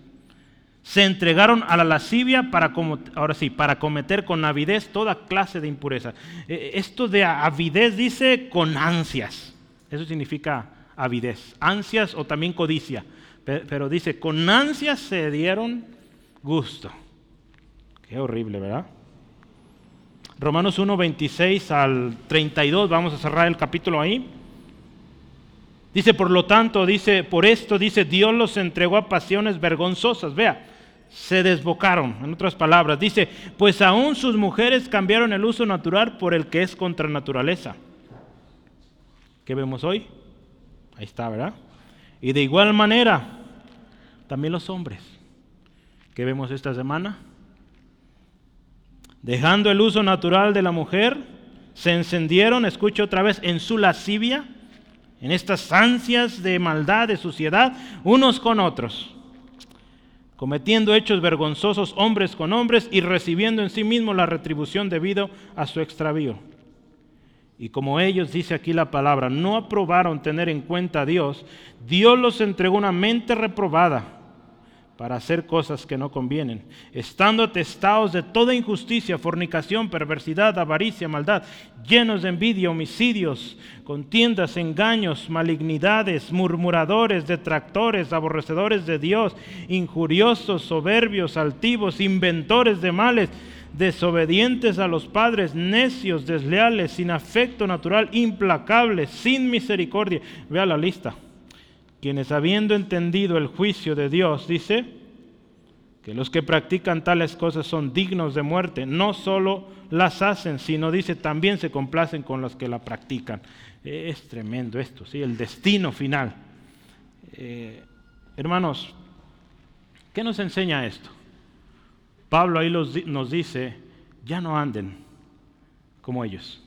Se entregaron a la lascivia para, ahora sí, para cometer con avidez toda clase de impureza. Eh, esto de avidez dice con ansias. Eso significa avidez, ansias o también codicia. Pero dice, con ansias se dieron gusto. Qué horrible, ¿verdad? Romanos 1, 26 al 32, vamos a cerrar el capítulo ahí. Dice, por lo tanto, dice, por esto, dice, Dios los entregó a pasiones vergonzosas. Vea, se desbocaron, en otras palabras. Dice, pues aún sus mujeres cambiaron el uso natural por el que es contra naturaleza ¿Qué vemos hoy? Ahí está, ¿verdad? Y de igual manera, también los hombres. ¿Qué vemos esta semana? Dejando el uso natural de la mujer, se encendieron, escucho otra vez, en su lascivia, en estas ansias de maldad, de suciedad, unos con otros, cometiendo hechos vergonzosos hombres con hombres y recibiendo en sí mismos la retribución debido a su extravío. Y como ellos, dice aquí la palabra, no aprobaron tener en cuenta a Dios, Dios los entregó una mente reprobada para hacer cosas que no convienen, estando atestados de toda injusticia, fornicación, perversidad, avaricia, maldad, llenos de envidia, homicidios, contiendas, engaños, malignidades, murmuradores, detractores, aborrecedores de Dios, injuriosos, soberbios, altivos, inventores de males desobedientes a los padres, necios, desleales, sin afecto natural, implacables, sin misericordia. Vea la lista. Quienes habiendo entendido el juicio de Dios, dice, que los que practican tales cosas son dignos de muerte, no solo las hacen, sino dice, también se complacen con los que la practican. Es tremendo esto, ¿sí? el destino final. Eh, hermanos, ¿qué nos enseña esto? Pablo ahí nos dice, ya no anden como ellos.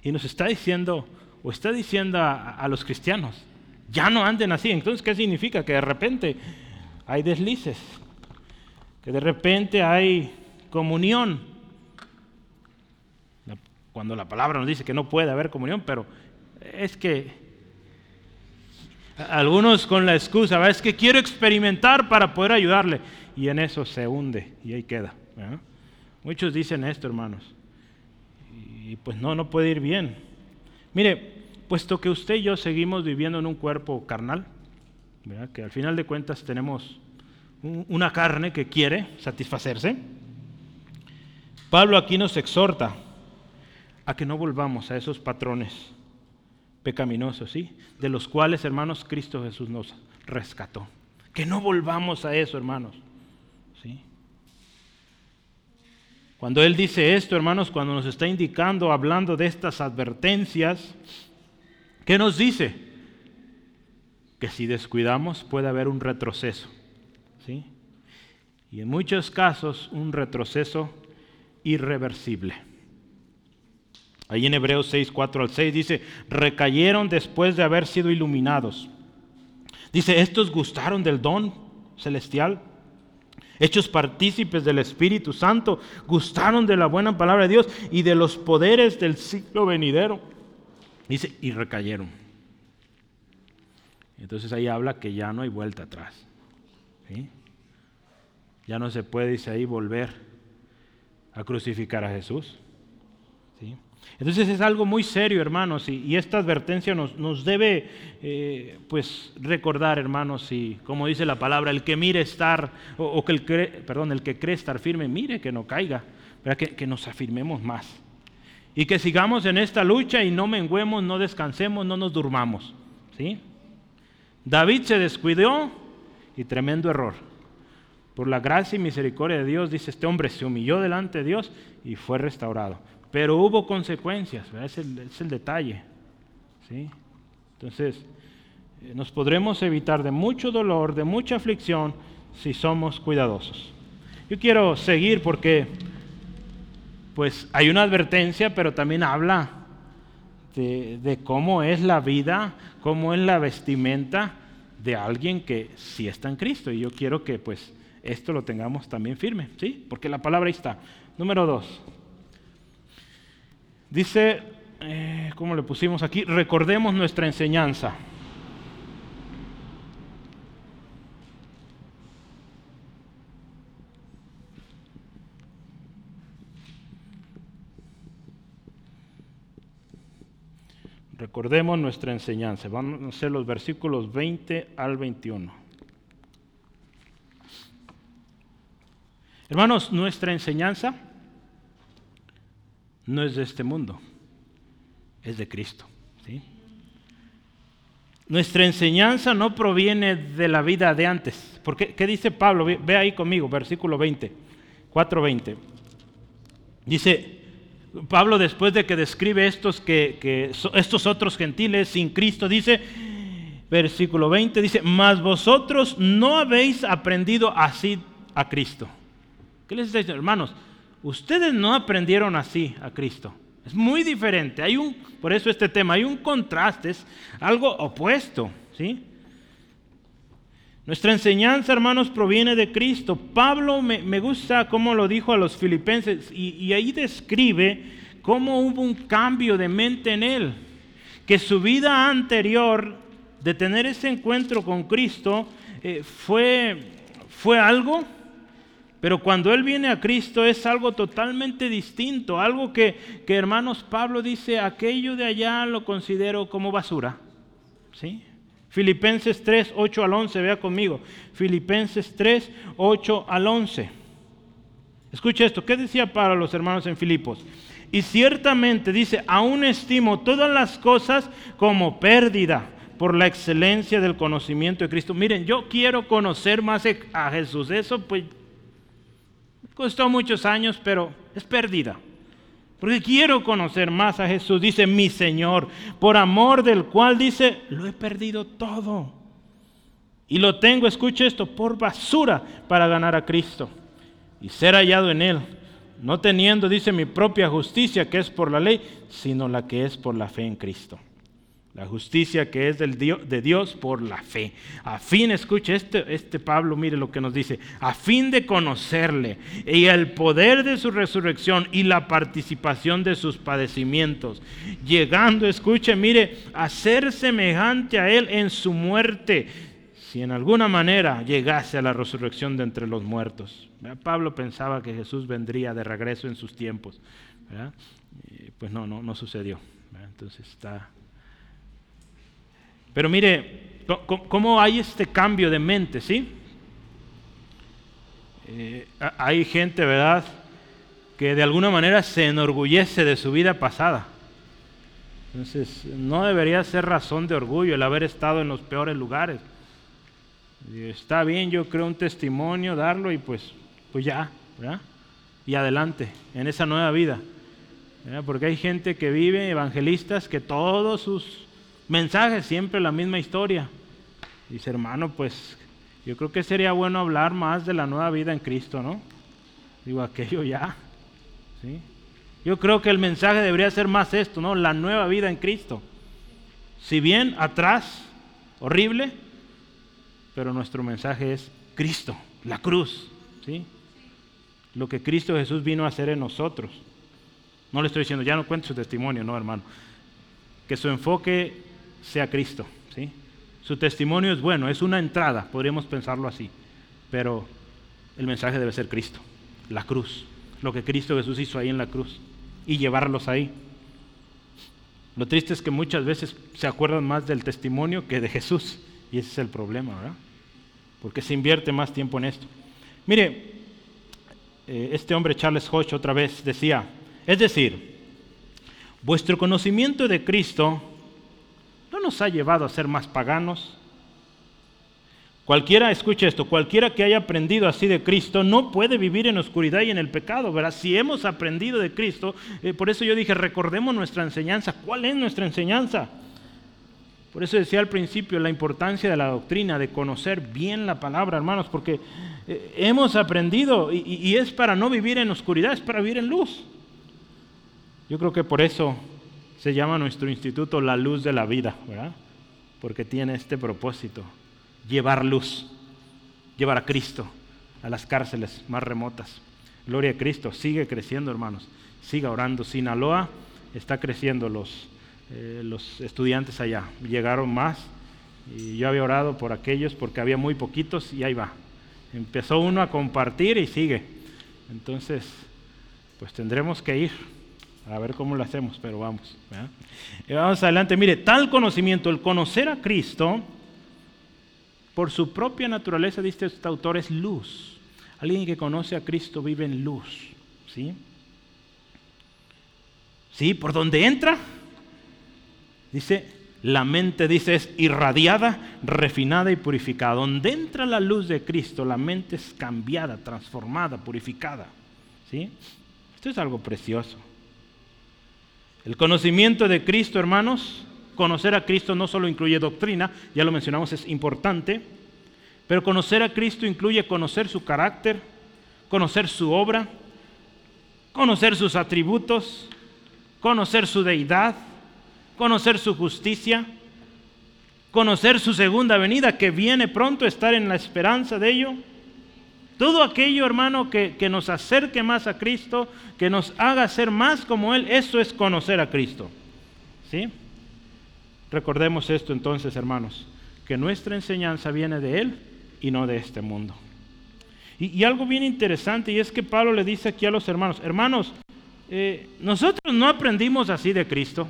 Y nos está diciendo, o está diciendo a, los cristianos, ya no anden así. Entonces, ¿qué significa? Que de repente hay deslices, que de repente hay comunión. Cuando la palabra nos dice que no puede haber comunión, pero es que algunos con la excusa, es que quiero experimentar para poder ayudarle y en eso se hunde y ahí queda. Muchos dicen esto, hermanos. Y pues no, no puede ir bien. Mire, puesto que usted y yo seguimos viviendo en un cuerpo carnal, que al final de cuentas tenemos una carne que quiere satisfacerse, Pablo aquí nos exhorta a que no volvamos a esos patrones pecaminosos, ¿sí? De los cuales, hermanos, Cristo Jesús nos rescató. Que no volvamos a eso, hermanos. ¿Sí? Cuando Él dice esto, hermanos, cuando nos está indicando, hablando de estas advertencias, ¿qué nos dice? Que si descuidamos puede haber un retroceso. ¿sí? Y en muchos casos un retroceso irreversible. Ahí en Hebreos 6, 4 al 6 dice, recayeron después de haber sido iluminados. Dice, estos gustaron del don celestial, hechos partícipes del Espíritu Santo, gustaron de la buena palabra de Dios y de los poderes del siglo venidero. Dice, y recayeron. Entonces ahí habla que ya no hay vuelta atrás. Ya no se puede, dice ahí, volver a crucificar a Jesús. Entonces es algo muy serio, hermanos, y, esta advertencia nos, debe eh, pues recordar, hermanos, y como dice la palabra, el que mire estar, o, que el, perdón, el que cree estar firme, mire que no caiga, que, que nos afirmemos más. Y que sigamos en esta lucha y no menguemos, no descansemos, no nos durmamos. ¿sí? David se descuidó y tremendo error. Por la gracia y misericordia de Dios, dice este hombre, se humilló delante de Dios y fue restaurado. Pero hubo consecuencias, es el, es el, detalle. ¿sí? Entonces, eh, nos podremos evitar de mucho dolor, de mucha aflicción, si somos cuidadosos. Yo quiero seguir porque, pues, hay una advertencia, pero también habla de, cómo es la vida, cómo es la vestimenta de alguien que sí está en Cristo. Y yo quiero que, pues, esto lo tengamos también firme, ¿sí? Porque la palabra ahí está. Número dos. Dice, eh, ¿cómo le pusimos aquí? Recordemos nuestra enseñanza. Recordemos nuestra enseñanza. Vamos a ser los versículos 20 al 21. Hermanos, nuestra enseñanza no es de este mundo, es de Cristo. Nuestra enseñanza no proviene de la vida de antes. Porque, ¿Qué dice Pablo? Ve, ahí conmigo, versículo 20, 4.20. Dice, Pablo después de que describe estos, que, estos otros gentiles sin Cristo, dice, versículo 20, dice, mas vosotros no habéis aprendido así a Cristo. ¿Qué les está diciendo, hermanos? Ustedes no aprendieron así a Cristo. Es muy diferente. Hay un, por eso este tema, hay un contraste, es algo opuesto, ¿sí? Nuestra enseñanza, hermanos, proviene de Cristo. Pablo me, gusta cómo lo dijo a los filipenses y, ahí describe cómo hubo un cambio de mente en él. Que su vida anterior de tener ese encuentro con Cristo eh, fue, fue algo pero cuando Él viene a Cristo es algo totalmente distinto, algo que, hermanos Pablo dice, aquello de allá lo considero como basura. ¿Sí? Filipenses 3, 8 al 11, vea conmigo. Filipenses 3, 8 al 11. Escucha esto, ¿qué decía para los hermanos en Filipos? Y ciertamente dice, aún estimo todas las cosas como pérdida por la excelencia del conocimiento de Cristo. Miren, yo quiero conocer más a Jesús. Eso pues Costó muchos años, pero es perdida. Porque quiero conocer más a Jesús, dice mi Señor, por amor del cual dice, lo he perdido todo. Y lo tengo, escuche esto, por basura para ganar a Cristo y ser hallado en Él, no teniendo, dice, mi propia justicia que es por la ley, sino la que es por la fe en Cristo. La justicia que es del Dios, de Dios por la fe. A fin, escuche, este, este Pablo, mire lo que nos dice, a fin de conocerle y el poder de su resurrección y la participación de sus padecimientos, llegando, escuche, mire, a ser semejante a él en su muerte, si en alguna manera llegase a la resurrección de entre los muertos. Pablo pensaba que Jesús vendría de regreso en sus tiempos. Pues no, no, no sucedió. Entonces está... Pero mire, ¿cómo hay este cambio de mente? ¿Sí? Eh, hay gente, ¿verdad?, que de alguna manera se enorgullece de su vida pasada. Entonces, no debería ser razón de orgullo el haber estado en los peores lugares. está bien, yo creo un testimonio, darlo y pues, pues ya, ¿verdad? Y adelante, en esa nueva vida. Porque hay gente que vive, evangelistas, que todos sus mensajes siempre la misma historia. Dice, hermano, pues yo creo que sería bueno hablar más de la nueva vida en Cristo, ¿no? Digo, aquello ya. ¿sí? Yo creo que el mensaje debería ser más esto, ¿no? La nueva vida en Cristo. Si bien atrás, horrible, pero nuestro mensaje es Cristo, la cruz, ¿sí? Lo que Cristo Jesús vino a hacer en nosotros. No le estoy diciendo, ya no cuente su testimonio, no, hermano. Que su enfoque sea Cristo, ¿sí? Su testimonio es bueno, es una entrada, podríamos pensarlo así, pero el mensaje debe ser Cristo, la cruz, lo que Cristo Jesús hizo ahí en la cruz y llevarlos ahí. Lo triste es que muchas veces se acuerdan más del testimonio que de Jesús, y ese es el problema, ¿verdad? Porque se invierte más tiempo en esto. Mire, eh, este hombre Charles Hodge otra vez decía, es decir, vuestro conocimiento de Cristo nos ha llevado a ser más paganos. Cualquiera, escuche esto, cualquiera que haya aprendido así de Cristo no puede vivir en oscuridad y en el pecado, ¿verdad? Si hemos aprendido de Cristo, eh, por eso yo dije, recordemos nuestra enseñanza. ¿Cuál es nuestra enseñanza? Por eso decía al principio la importancia de la doctrina, de conocer bien la palabra, hermanos, porque eh, hemos aprendido y, y es para no vivir en oscuridad, es para vivir en luz. Yo creo que por eso se llama nuestro instituto la luz de la vida, ¿verdad? Porque tiene este propósito, llevar luz, llevar a Cristo a las cárceles más remotas. Gloria a Cristo, sigue creciendo hermanos, siga orando. Sinaloa está creciendo los, eh, los estudiantes allá, llegaron más y yo había orado por aquellos porque había muy poquitos y ahí va. Empezó uno a compartir y sigue. Entonces, pues tendremos que ir a ver cómo lo hacemos, pero vamos. Vamos adelante. Mire, tal conocimiento, el conocer a Cristo, por su propia naturaleza, dice este autor, es luz. Alguien que conoce a Cristo vive en luz. ¿Sí? ¿Sí? ¿Por dónde entra? Dice, la mente, dice, es irradiada, refinada y purificada. Donde entra la luz de Cristo, la mente es cambiada, transformada, purificada. ¿Sí? Esto es algo precioso. El conocimiento de Cristo, hermanos, conocer a Cristo no solo incluye doctrina, ya lo mencionamos, es importante, pero conocer a Cristo incluye conocer su carácter, conocer su obra, conocer sus atributos, conocer su deidad, conocer su justicia, conocer su segunda venida que viene pronto, estar en la esperanza de ello todo aquello, hermano, que, nos acerque más a Cristo, que nos haga ser más como Él, eso es conocer a Cristo. ¿Sí? Recordemos esto entonces, hermanos, que nuestra enseñanza viene de Él y no de este mundo. Y, algo bien interesante, y es que Pablo le dice aquí a los hermanos, hermanos, eh, nosotros no aprendimos así de Cristo.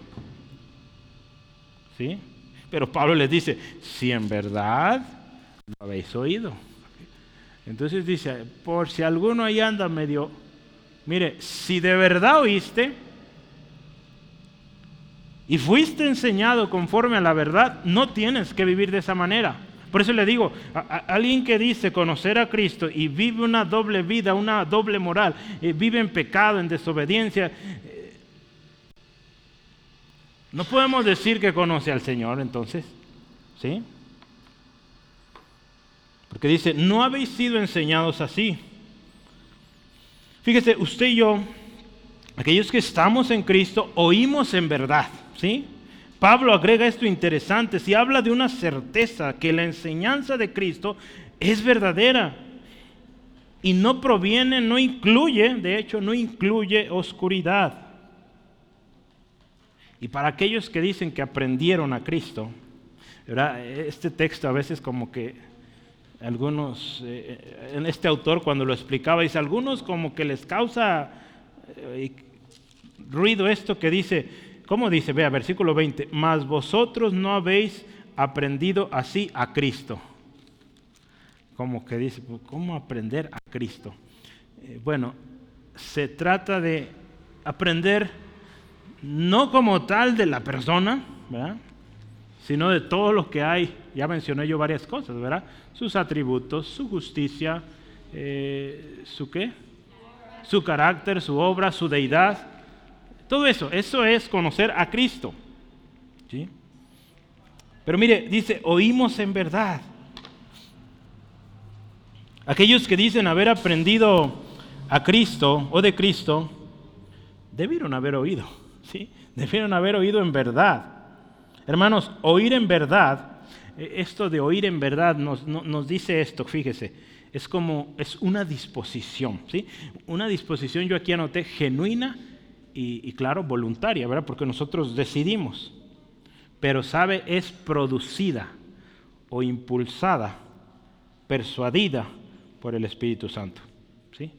¿Sí? Pero Pablo les dice, si en verdad lo habéis oído. Entonces dice, por si alguno ahí anda medio, mire, si de verdad oíste y fuiste enseñado conforme a la verdad, no tienes que vivir de esa manera. Por eso le digo, a, alguien que dice conocer a Cristo y vive una doble vida, una doble moral, eh, vive en pecado, en desobediencia, eh, no podemos decir que conoce al Señor entonces, ¿sí? Porque dice, no habéis sido enseñados así. Fíjese, usted y yo, aquellos que estamos en Cristo, oímos en verdad, ¿sí? Pablo agrega esto interesante, si habla de una certeza que la enseñanza de Cristo es verdadera y no proviene, no incluye, de hecho no incluye oscuridad. Y para aquellos que dicen que aprendieron a Cristo, este texto a veces como que algunos, eh, en este autor cuando lo explicaba, dice, algunos como que les causa eh, ruido esto que dice, ¿cómo dice? Vea, versículo 20, mas vosotros no habéis aprendido así a Cristo. Como que dice, pues, ¿cómo aprender a Cristo? Eh, bueno, se trata de aprender no como tal de la persona, ¿verdad? Sino de todo lo que hay. Ya mencioné yo varias cosas, ¿verdad? Sus atributos, su justicia, eh, su qué? Su carácter, su obra, su deidad. Todo eso, eso es conocer a Cristo. ¿sí? Pero mire, dice, oímos en verdad. Aquellos que dicen haber aprendido a Cristo o de Cristo, debieron haber oído, ¿sí? Debieron haber oído en verdad. Hermanos, oír en verdad, eh, esto de oír en verdad nos, nos dice esto, fíjese, es como, es una disposición, ¿sí? Una disposición, yo aquí anoté, genuina y, y claro, voluntaria, ¿verdad? Porque nosotros decidimos, pero sabe, es producida o impulsada, persuadida por el Espíritu Santo, ¿sí?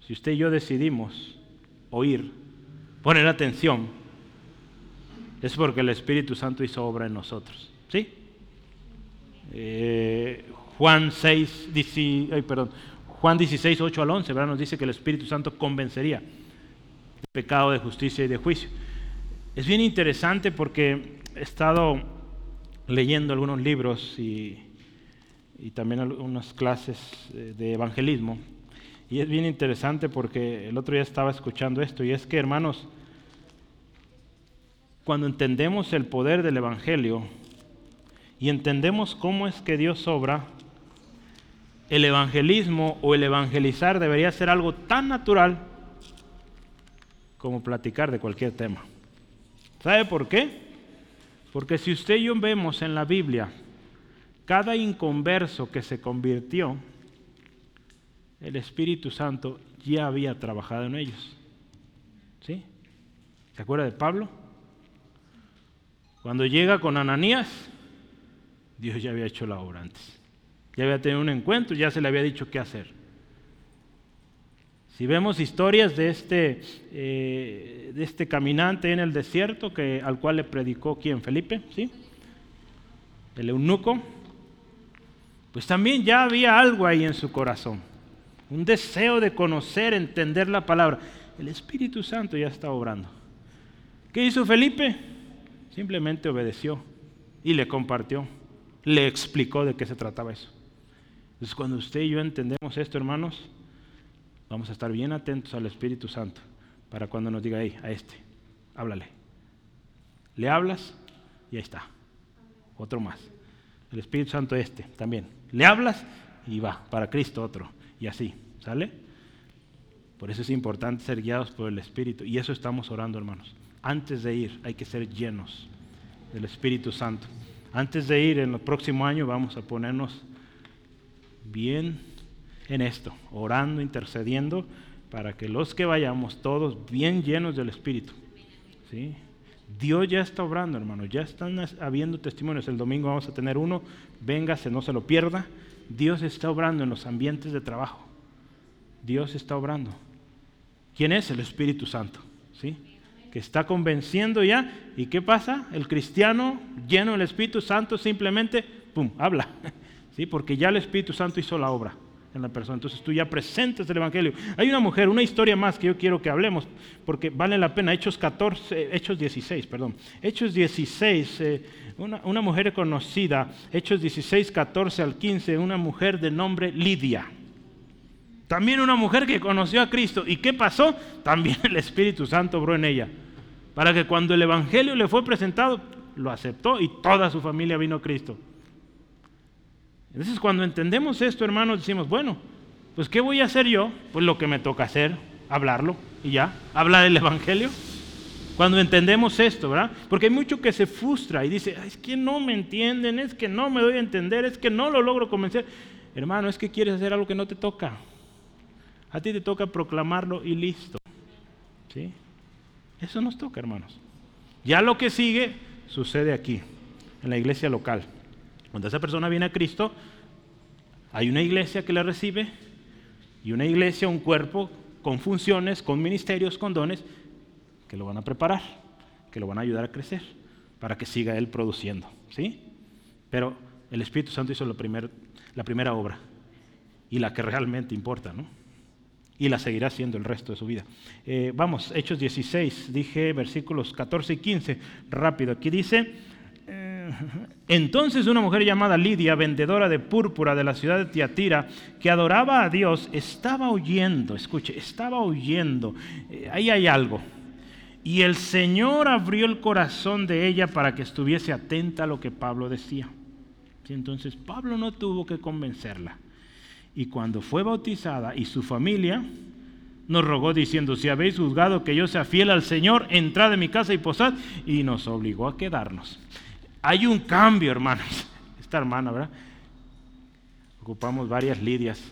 Si usted y yo decidimos oír, poner atención, es porque el Espíritu Santo hizo obra en nosotros. ¿Sí? Eh, Juan 6, perdón, Juan 16, 8 al 11, ¿verdad? nos dice que el Espíritu Santo convencería de pecado, de justicia y de juicio. Es bien interesante porque he estado leyendo algunos libros y, y también algunas clases de evangelismo. Y es bien interesante porque el otro día estaba escuchando esto y es que, hermanos, cuando entendemos el poder del Evangelio y entendemos cómo es que Dios obra, el evangelismo o el evangelizar debería ser algo tan natural como platicar de cualquier tema. ¿Sabe por qué? Porque si usted y yo vemos en la Biblia cada inconverso que se convirtió, el Espíritu Santo ya había trabajado en ellos. ¿Sí? ¿Se acuerda de Pablo? Cuando llega con Ananías, Dios ya había hecho la obra antes. Ya había tenido un encuentro, ya se le había dicho qué hacer. Si vemos historias de este, eh, de este caminante en el desierto que, al cual le predicó quién, Felipe, ¿sí? El eunuco, pues también ya había algo ahí en su corazón, un deseo de conocer, entender la palabra. El Espíritu Santo ya está obrando. ¿Qué hizo Felipe? Simplemente obedeció y le compartió, le explicó de qué se trataba eso. Entonces cuando usted y yo entendemos esto, hermanos, vamos a estar bien atentos al Espíritu Santo para cuando nos diga, ahí, a este, háblale. Le hablas y ahí está. Otro más. El Espíritu Santo este también. Le hablas y va, para Cristo otro. Y así, ¿sale? Por eso es importante ser guiados por el Espíritu. Y eso estamos orando, hermanos antes de ir hay que ser llenos del Espíritu Santo. Antes de ir en el próximo año vamos a ponernos bien en esto, orando, intercediendo, para que los que vayamos todos bien llenos del Espíritu. ¿sí? Dios ya está obrando, hermano, ya están habiendo testimonios. El domingo vamos a tener uno, véngase, no se lo pierda. Dios está obrando en los ambientes de trabajo. Dios está obrando. ¿Quién es? El Espíritu Santo. ¿sí? Que está convenciendo ya. ¿Y qué pasa? El cristiano lleno del Espíritu Santo simplemente, ¡pum!, habla. ¿Sí? Porque ya el Espíritu Santo hizo la obra en la persona. Entonces tú ya presentas el Evangelio. Hay una mujer, una historia más que yo quiero que hablemos, porque vale la pena. Hechos 14, Hechos 16, perdón. Hechos 16, eh, una, una mujer conocida. Hechos 16, 14 al 15, una mujer de nombre Lidia. También una mujer que conoció a Cristo. ¿Y qué pasó? También el Espíritu Santo obró en ella. Para que cuando el Evangelio le fue presentado, lo aceptó y toda su familia vino a Cristo. Entonces cuando entendemos esto, hermanos, decimos, bueno, pues ¿qué voy a hacer yo? Pues lo que me toca hacer, hablarlo y ya, habla del Evangelio. Cuando entendemos esto, ¿verdad? Porque hay mucho que se frustra y dice, es que no me entienden, es que no me doy a entender, es que no lo logro convencer. Hermano, es que quieres hacer algo que no te toca. A ti te toca proclamarlo y listo. ¿Sí? Eso nos toca, hermanos. Ya lo que sigue sucede aquí, en la iglesia local. Cuando esa persona viene a Cristo, Hay una iglesia que le recibe y una iglesia, un cuerpo con funciones, con ministerios, con dones, que lo van a preparar, que lo van a ayudar a crecer, para que siga él produciendo. ¿sí? Pero el Espíritu Santo hizo la, la primera obra y la que realmente importa, ¿no? Y la seguirá haciendo el resto de su vida. Eh, vamos, Hechos 16, dije versículos 14 y 15, rápido. Aquí dice, eh, entonces una mujer llamada Lidia, vendedora de púrpura de la ciudad de Tiatira, que adoraba a Dios, estaba oyendo, escuche, estaba oyendo, eh, ahí hay algo. Y el Señor abrió el corazón de ella para que estuviese atenta a lo que Pablo decía. Entonces Pablo no tuvo que convencerla. Y cuando fue bautizada y su familia, nos rogó diciendo, si habéis juzgado que yo sea fiel al Señor, entrad en mi casa y posad, y nos obligó a quedarnos. Hay un cambio, hermanos. Esta hermana, ¿verdad? Ocupamos varias lidias,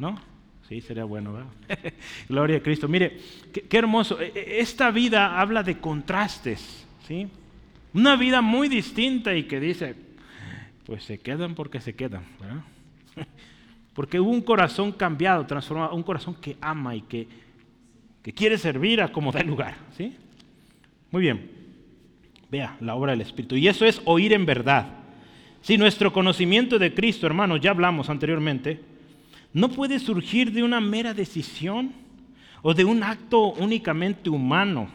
¿no? Sí, sería bueno, ¿verdad? Gloria a Cristo. Mire, qué, qué, hermoso. E, e, esta vida habla de contrastes, ¿sí? Una vida muy distinta y que dice, pues se quedan porque se quedan, ¿verdad? Porque hubo un corazón cambiado, transformado, un corazón que ama y que, que quiere servir a como da lugar. ¿sí? Muy bien, vea la obra del Espíritu. Y eso es oír en verdad. Si nuestro conocimiento de Cristo, hermanos, ya hablamos anteriormente, no puede surgir de una mera decisión o de un acto únicamente humano.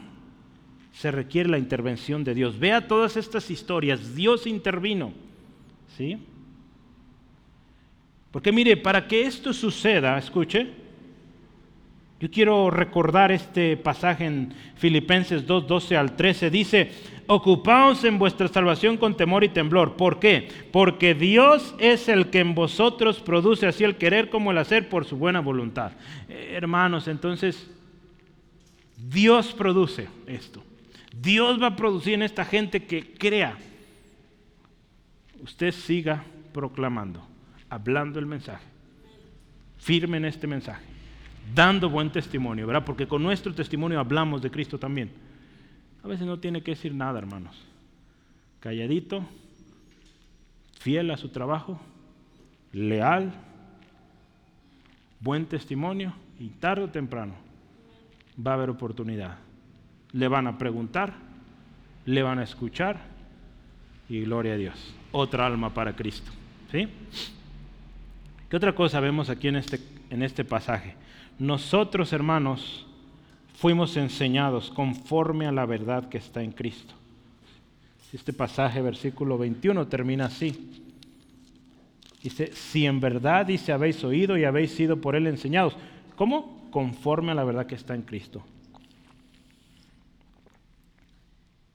Se requiere la intervención de Dios. Vea todas estas historias. Dios intervino. ¿Sí? Porque mire, para que esto suceda, escuche, yo quiero recordar este pasaje en Filipenses 2, 12 al 13. Dice, ocupaos en vuestra salvación con temor y temblor. ¿Por qué? Porque Dios es el que en vosotros produce así el querer como el hacer por su buena voluntad. Eh, hermanos, entonces, Dios produce esto. Dios va a producir en esta gente que crea. Usted siga proclamando hablando el mensaje, firme en este mensaje, dando buen testimonio, ¿verdad? Porque con nuestro testimonio hablamos de Cristo también. A veces no tiene que decir nada, hermanos. Calladito, fiel a su trabajo, leal, buen testimonio y tarde o temprano va a haber oportunidad. Le van a preguntar, le van a escuchar y gloria a Dios. Otra alma para Cristo. ¿Sí? ¿Qué otra cosa vemos aquí en este, en este pasaje? Nosotros, hermanos, fuimos enseñados conforme a la verdad que está en Cristo. Este pasaje, versículo 21, termina así. Dice, si en verdad dice habéis oído y habéis sido por él enseñados. ¿Cómo? Conforme a la verdad que está en Cristo.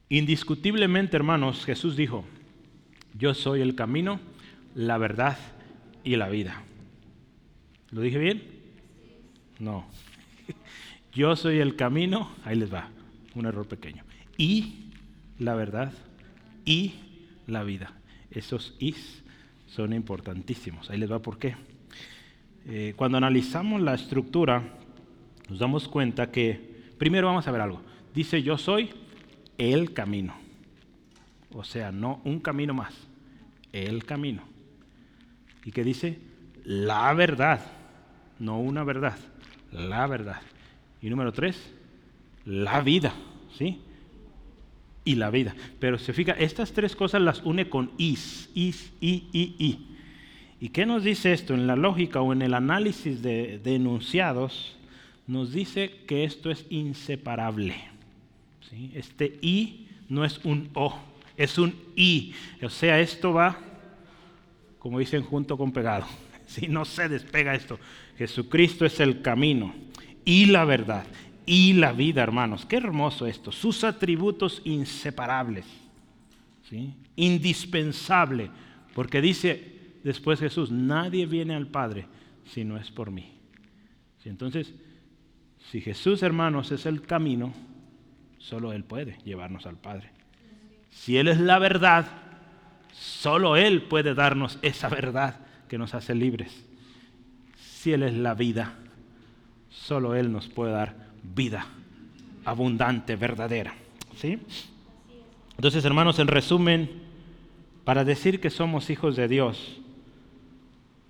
Indiscutiblemente, hermanos, Jesús dijo, yo soy el camino, la verdad y la vida. ¿Lo dije bien? No. Yo soy el camino, ahí les va, un error pequeño. Y la verdad y la vida. Esos is son importantísimos. Ahí les va por qué. Eh, cuando analizamos la estructura, nos damos cuenta que, primero vamos a ver algo. Dice yo soy el camino. O sea, no un camino más, el camino. ¿Y qué dice? La verdad, no una verdad, la verdad. Y número tres, la vida, ¿sí? Y la vida. Pero se fija, estas tres cosas las une con is, is, i, i, i. ¿Y qué nos dice esto? En la lógica o en el análisis de, de enunciados, nos dice que esto es inseparable. Este i no es un o, es un i. O sea, esto va como dicen, junto con pegado. Si no se despega esto, Jesucristo es el camino y la verdad y la vida, hermanos. Qué hermoso esto. Sus atributos inseparables, ¿sí? indispensable, porque dice después Jesús, nadie viene al Padre si no es por mí. Entonces, si Jesús, hermanos, es el camino, solo Él puede llevarnos al Padre. Si Él es la verdad, Solo Él puede darnos esa verdad que nos hace libres. Si Él es la vida, solo Él nos puede dar vida abundante, verdadera. ¿Sí? Entonces, hermanos, en resumen, para decir que somos hijos de Dios,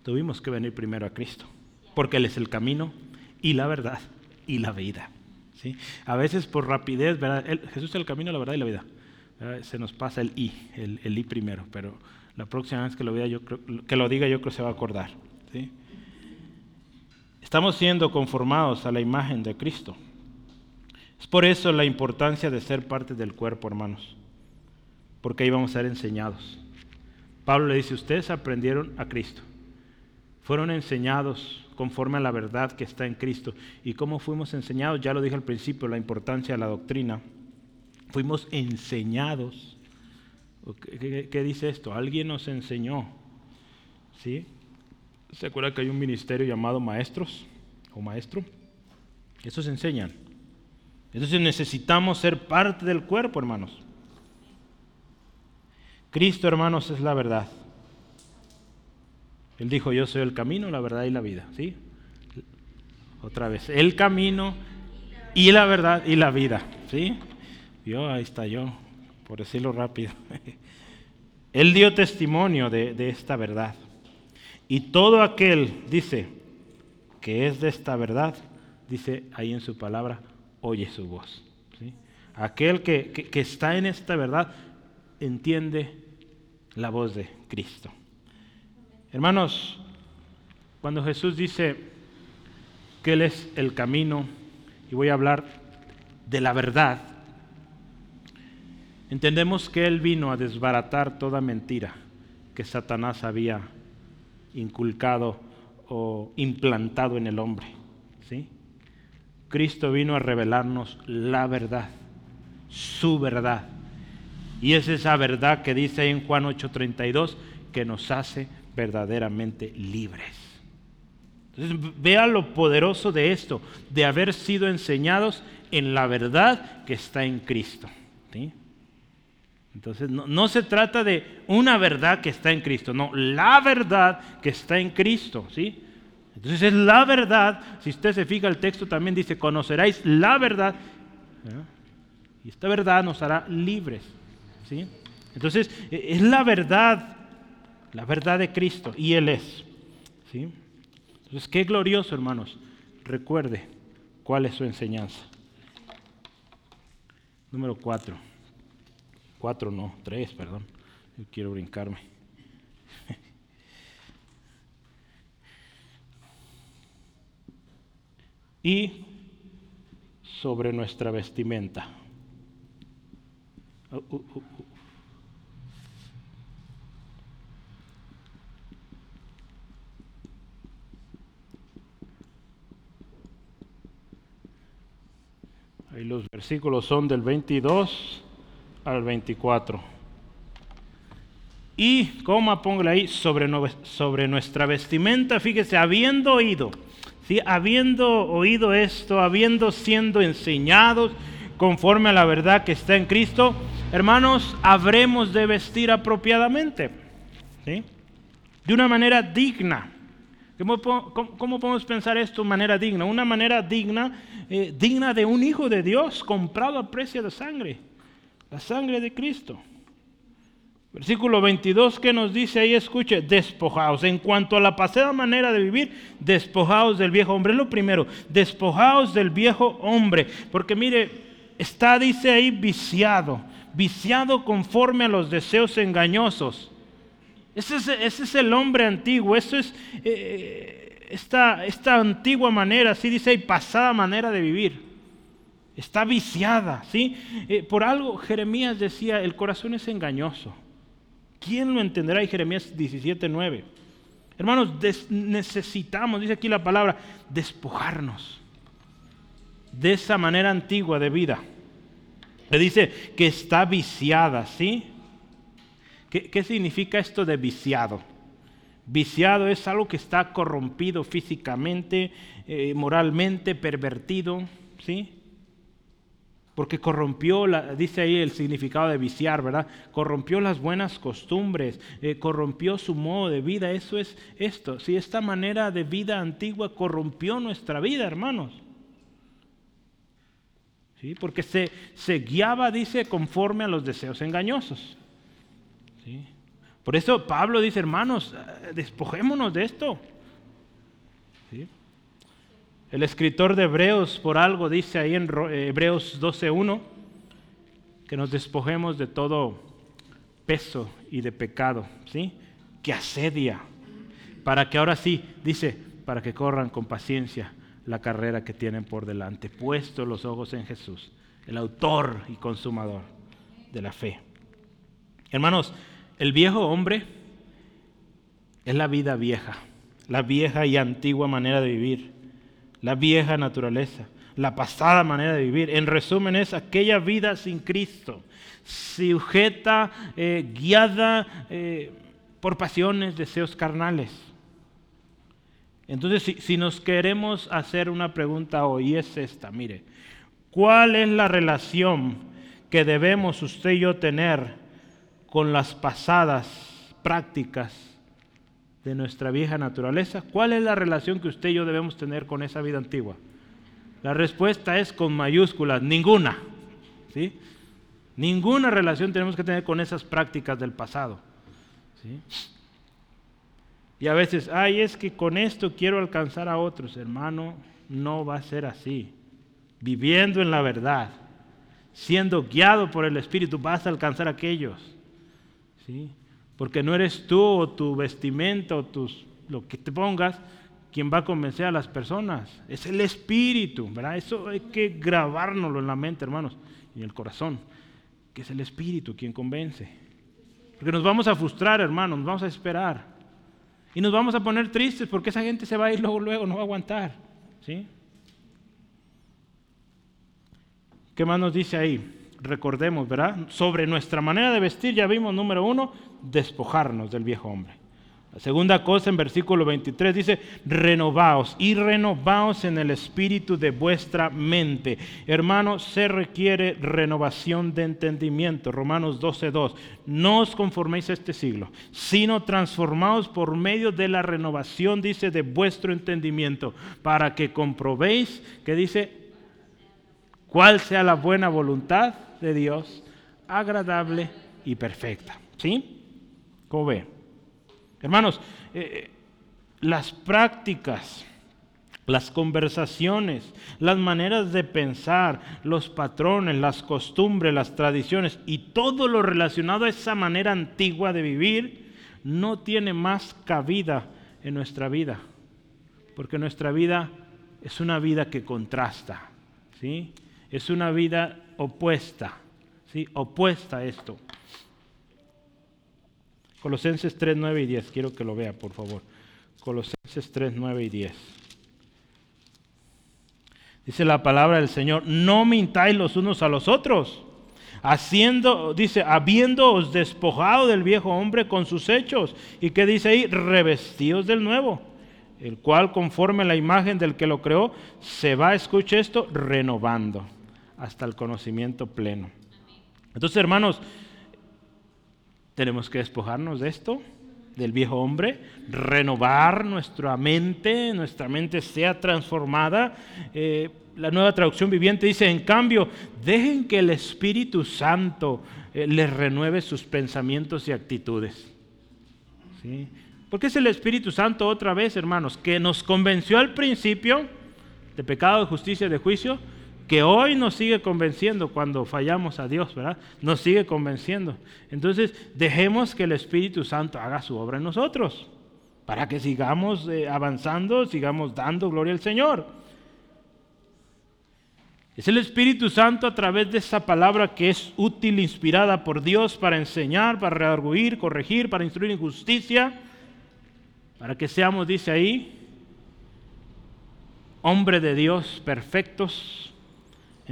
tuvimos que venir primero a Cristo, porque Él es el camino y la verdad y la vida. ¿sí? A veces por rapidez, ¿verdad? Jesús es el camino, la verdad y la vida. Se nos pasa el I, el, I primero, pero la próxima vez que lo, yo que lo diga yo creo que se va a acordar. ¿sí? Estamos siendo conformados a la imagen de Cristo. Es por eso la importancia de ser parte del cuerpo, hermanos, porque ahí vamos a ser enseñados. Pablo le dice, ustedes aprendieron a Cristo, fueron enseñados conforme a la verdad que está en Cristo. ¿Y cómo fuimos enseñados? Ya lo dije al principio, la importancia de la doctrina. Fuimos enseñados. ¿Qué, dice esto? Alguien nos enseñó. ¿Sí? ¿Se acuerda que hay un ministerio llamado maestros o maestro? Esos enseñan. Entonces necesitamos ser parte del cuerpo, hermanos. Cristo, hermanos, es la verdad. Él dijo, yo soy el camino, la verdad y la vida. ¿Sí? Otra vez, el camino y la verdad y la vida. ¿Sí? Yo, ahí está yo, por decirlo rápido. Él dio testimonio de, de esta verdad. Y todo aquel, dice, que es de esta verdad, dice ahí en su palabra, oye su voz. Aquel que, que, está en esta verdad entiende la voz de Cristo. Hermanos, cuando Jesús dice que Él es el camino, y voy a hablar de la verdad, entendemos que Él vino a desbaratar toda mentira que Satanás había inculcado o implantado en el hombre. ¿sí? Cristo vino a revelarnos la verdad, su verdad. Y es esa verdad que dice en Juan 8:32 que nos hace verdaderamente libres. Entonces, vea lo poderoso de esto, de haber sido enseñados en la verdad que está en Cristo. Entonces, no, no, se trata de una verdad que está en Cristo, no, la verdad que está en Cristo, ¿sí? Entonces es la verdad, si usted se fija el texto también dice, conoceráis la verdad, y esta verdad nos hará libres, ¿sí? Entonces, e, es la verdad la verdad de Cristo, y Él es. ¿sí? Entonces, qué glorioso, hermanos. Recuerde cuál es su enseñanza. Número cuatro. Cuatro no, tres, perdón. Yo quiero brincarme. y sobre nuestra vestimenta. Uh, uh, uh, Ahí los versículos son del 22 al 24. Y, coma, póngale ahí, sobre, sobre nuestra vestimenta, fíjese, habiendo oído, ¿sí? habiendo oído esto, habiendo siendo enseñados conforme a la verdad que está en Cristo, hermanos, habremos de vestir apropiadamente, ¿sí? de una manera digna ¿Cómo, podemos pensar esto de manera digna? Una manera digna, eh, digna de un hijo de Dios comprado a precio de sangre, la sangre de Cristo. Versículo 22 que nos dice ahí, escuche, despojaos. En cuanto a la pasada manera de vivir, despojaos del viejo hombre. Lo primero, despojaos del viejo hombre. Porque mire, está, dice ahí, viciado, viciado conforme a los deseos engañosos. Ese es, el hombre antiguo, eso es eh, esta, esta, antigua manera, así dice, y pasada manera de vivir. Está viciada, ¿sí? Eh, por algo Jeremías decía, el corazón es engañoso. ¿Quién lo entenderá? Y Jeremías 17:9. Hermanos, necesitamos, dice aquí la palabra, despojarnos de esa manera antigua de vida. Le dice que está viciada, ¿sí? ¿Qué, significa esto de viciado? Viciado es algo que está corrompido físicamente, eh, moralmente, pervertido, ¿sí? Porque corrompió, dice ahí el significado de viciar, ¿verdad? Corrompió las buenas costumbres, eh, corrompió su modo de vida. Eso es esto. Si esta manera de vida antigua corrompió nuestra vida, hermanos. ¿Sí? Porque se, se guiaba, dice, conforme a los deseos engañosos. Por eso Pablo dice, hermanos, despojémonos de esto. El escritor de Hebreos por algo dice ahí en Hebreos 12.1 que nos despojemos de todo peso y de pecado, ¿sí? Que asedia, para que ahora sí, dice, para que corran con paciencia la carrera que tienen por delante, puesto los ojos en Jesús, el autor y consumador de la fe. Hermanos, el viejo hombre es la vida vieja, la vieja y antigua manera de vivir, la vieja naturaleza la pasada manera de vivir. En resumen es aquella vida sin Cristo, sujeta, eh, guiada eh, por pasiones, deseos carnales. Entonces, si, si nos queremos hacer una pregunta hoy, es esta, mire, ¿cuál es la relación que debemos usted y yo tener con las pasadas prácticas de nuestra vieja naturaleza? ¿Cuál es la relación que usted y yo debemos tener con esa vida antigua? La respuesta es con mayúsculas, ninguna. ¿sí? Ninguna relación tenemos que tener con esas prácticas del pasado. ¿sí? Y a veces, ay, es que con esto quiero alcanzar a otros. Hermano, no va a ser así. Viviendo en la verdad, siendo guiado por el Espíritu, vas a alcanzar a aquellos. ¿sí? Porque no eres tú o tu vestimenta o tus, lo que te pongas, quien va a convencer a las personas. Es el Espíritu, ¿verdad? Eso hay que grabárnoslo en la mente, hermanos, y en el corazón, que es el Espíritu quien convence. Porque nos vamos a frustrar, hermanos, nos vamos a esperar. Y nos vamos a poner tristes porque esa gente se va a ir luego, luego, no va a aguantar. ¿Sí? ¿Qué más nos dice ahí? Recordemos, ¿verdad? Sobre nuestra manera de vestir, ya vimos, número uno, despojarnos del viejo hombre. La segunda cosa en versículo 23 dice, renovaos y renovaos en el espíritu de vuestra mente. Hermano, se requiere renovación de entendimiento. Romanos 12.2. No os conforméis a este siglo, sino transformaos por medio de la renovación, dice, de vuestro entendimiento, para que comprobéis, que dice, cuál sea la buena voluntad de Dios, agradable y perfecta. ¿Sí? ¿Cómo ve? Hermanos, eh, las prácticas, las conversaciones, las maneras de pensar, los patrones, las costumbres, las tradiciones y todo lo relacionado a esa manera antigua de vivir no tiene más cabida en nuestra vida, porque nuestra vida es una vida que contrasta, ¿sí? Es una vida opuesta, ¿sí? Opuesta a esto. Colosenses 3, 9 y 10. Quiero que lo vea, por favor. Colosenses 3, 9 y 10. Dice la palabra del Señor, no mintáis los unos a los otros, haciendo, dice, habiéndoos despojado del viejo hombre con sus hechos. ¿Y qué dice ahí? Revestidos del nuevo, el cual conforme la imagen del que lo creó, se va, escuche esto, renovando hasta el conocimiento pleno. Entonces, hermanos, tenemos que despojarnos de esto, del viejo hombre, renovar nuestra mente, nuestra mente sea transformada. Eh, la nueva traducción viviente dice, en cambio, dejen que el Espíritu Santo eh, les renueve sus pensamientos y actitudes. ¿Sí? Porque es el Espíritu Santo otra vez, hermanos, que nos convenció al principio de pecado, de justicia, de juicio, que hoy nos sigue convenciendo cuando fallamos a Dios, ¿verdad? Nos sigue convenciendo. Entonces, dejemos que el Espíritu Santo haga su obra en nosotros, para que sigamos eh, avanzando, sigamos dando gloria al Señor. Es el Espíritu Santo a través de esa palabra que es útil, inspirada por Dios para enseñar, para redarguir, corregir, para instruir en justicia, para que seamos, dice ahí, hombre de Dios perfectos,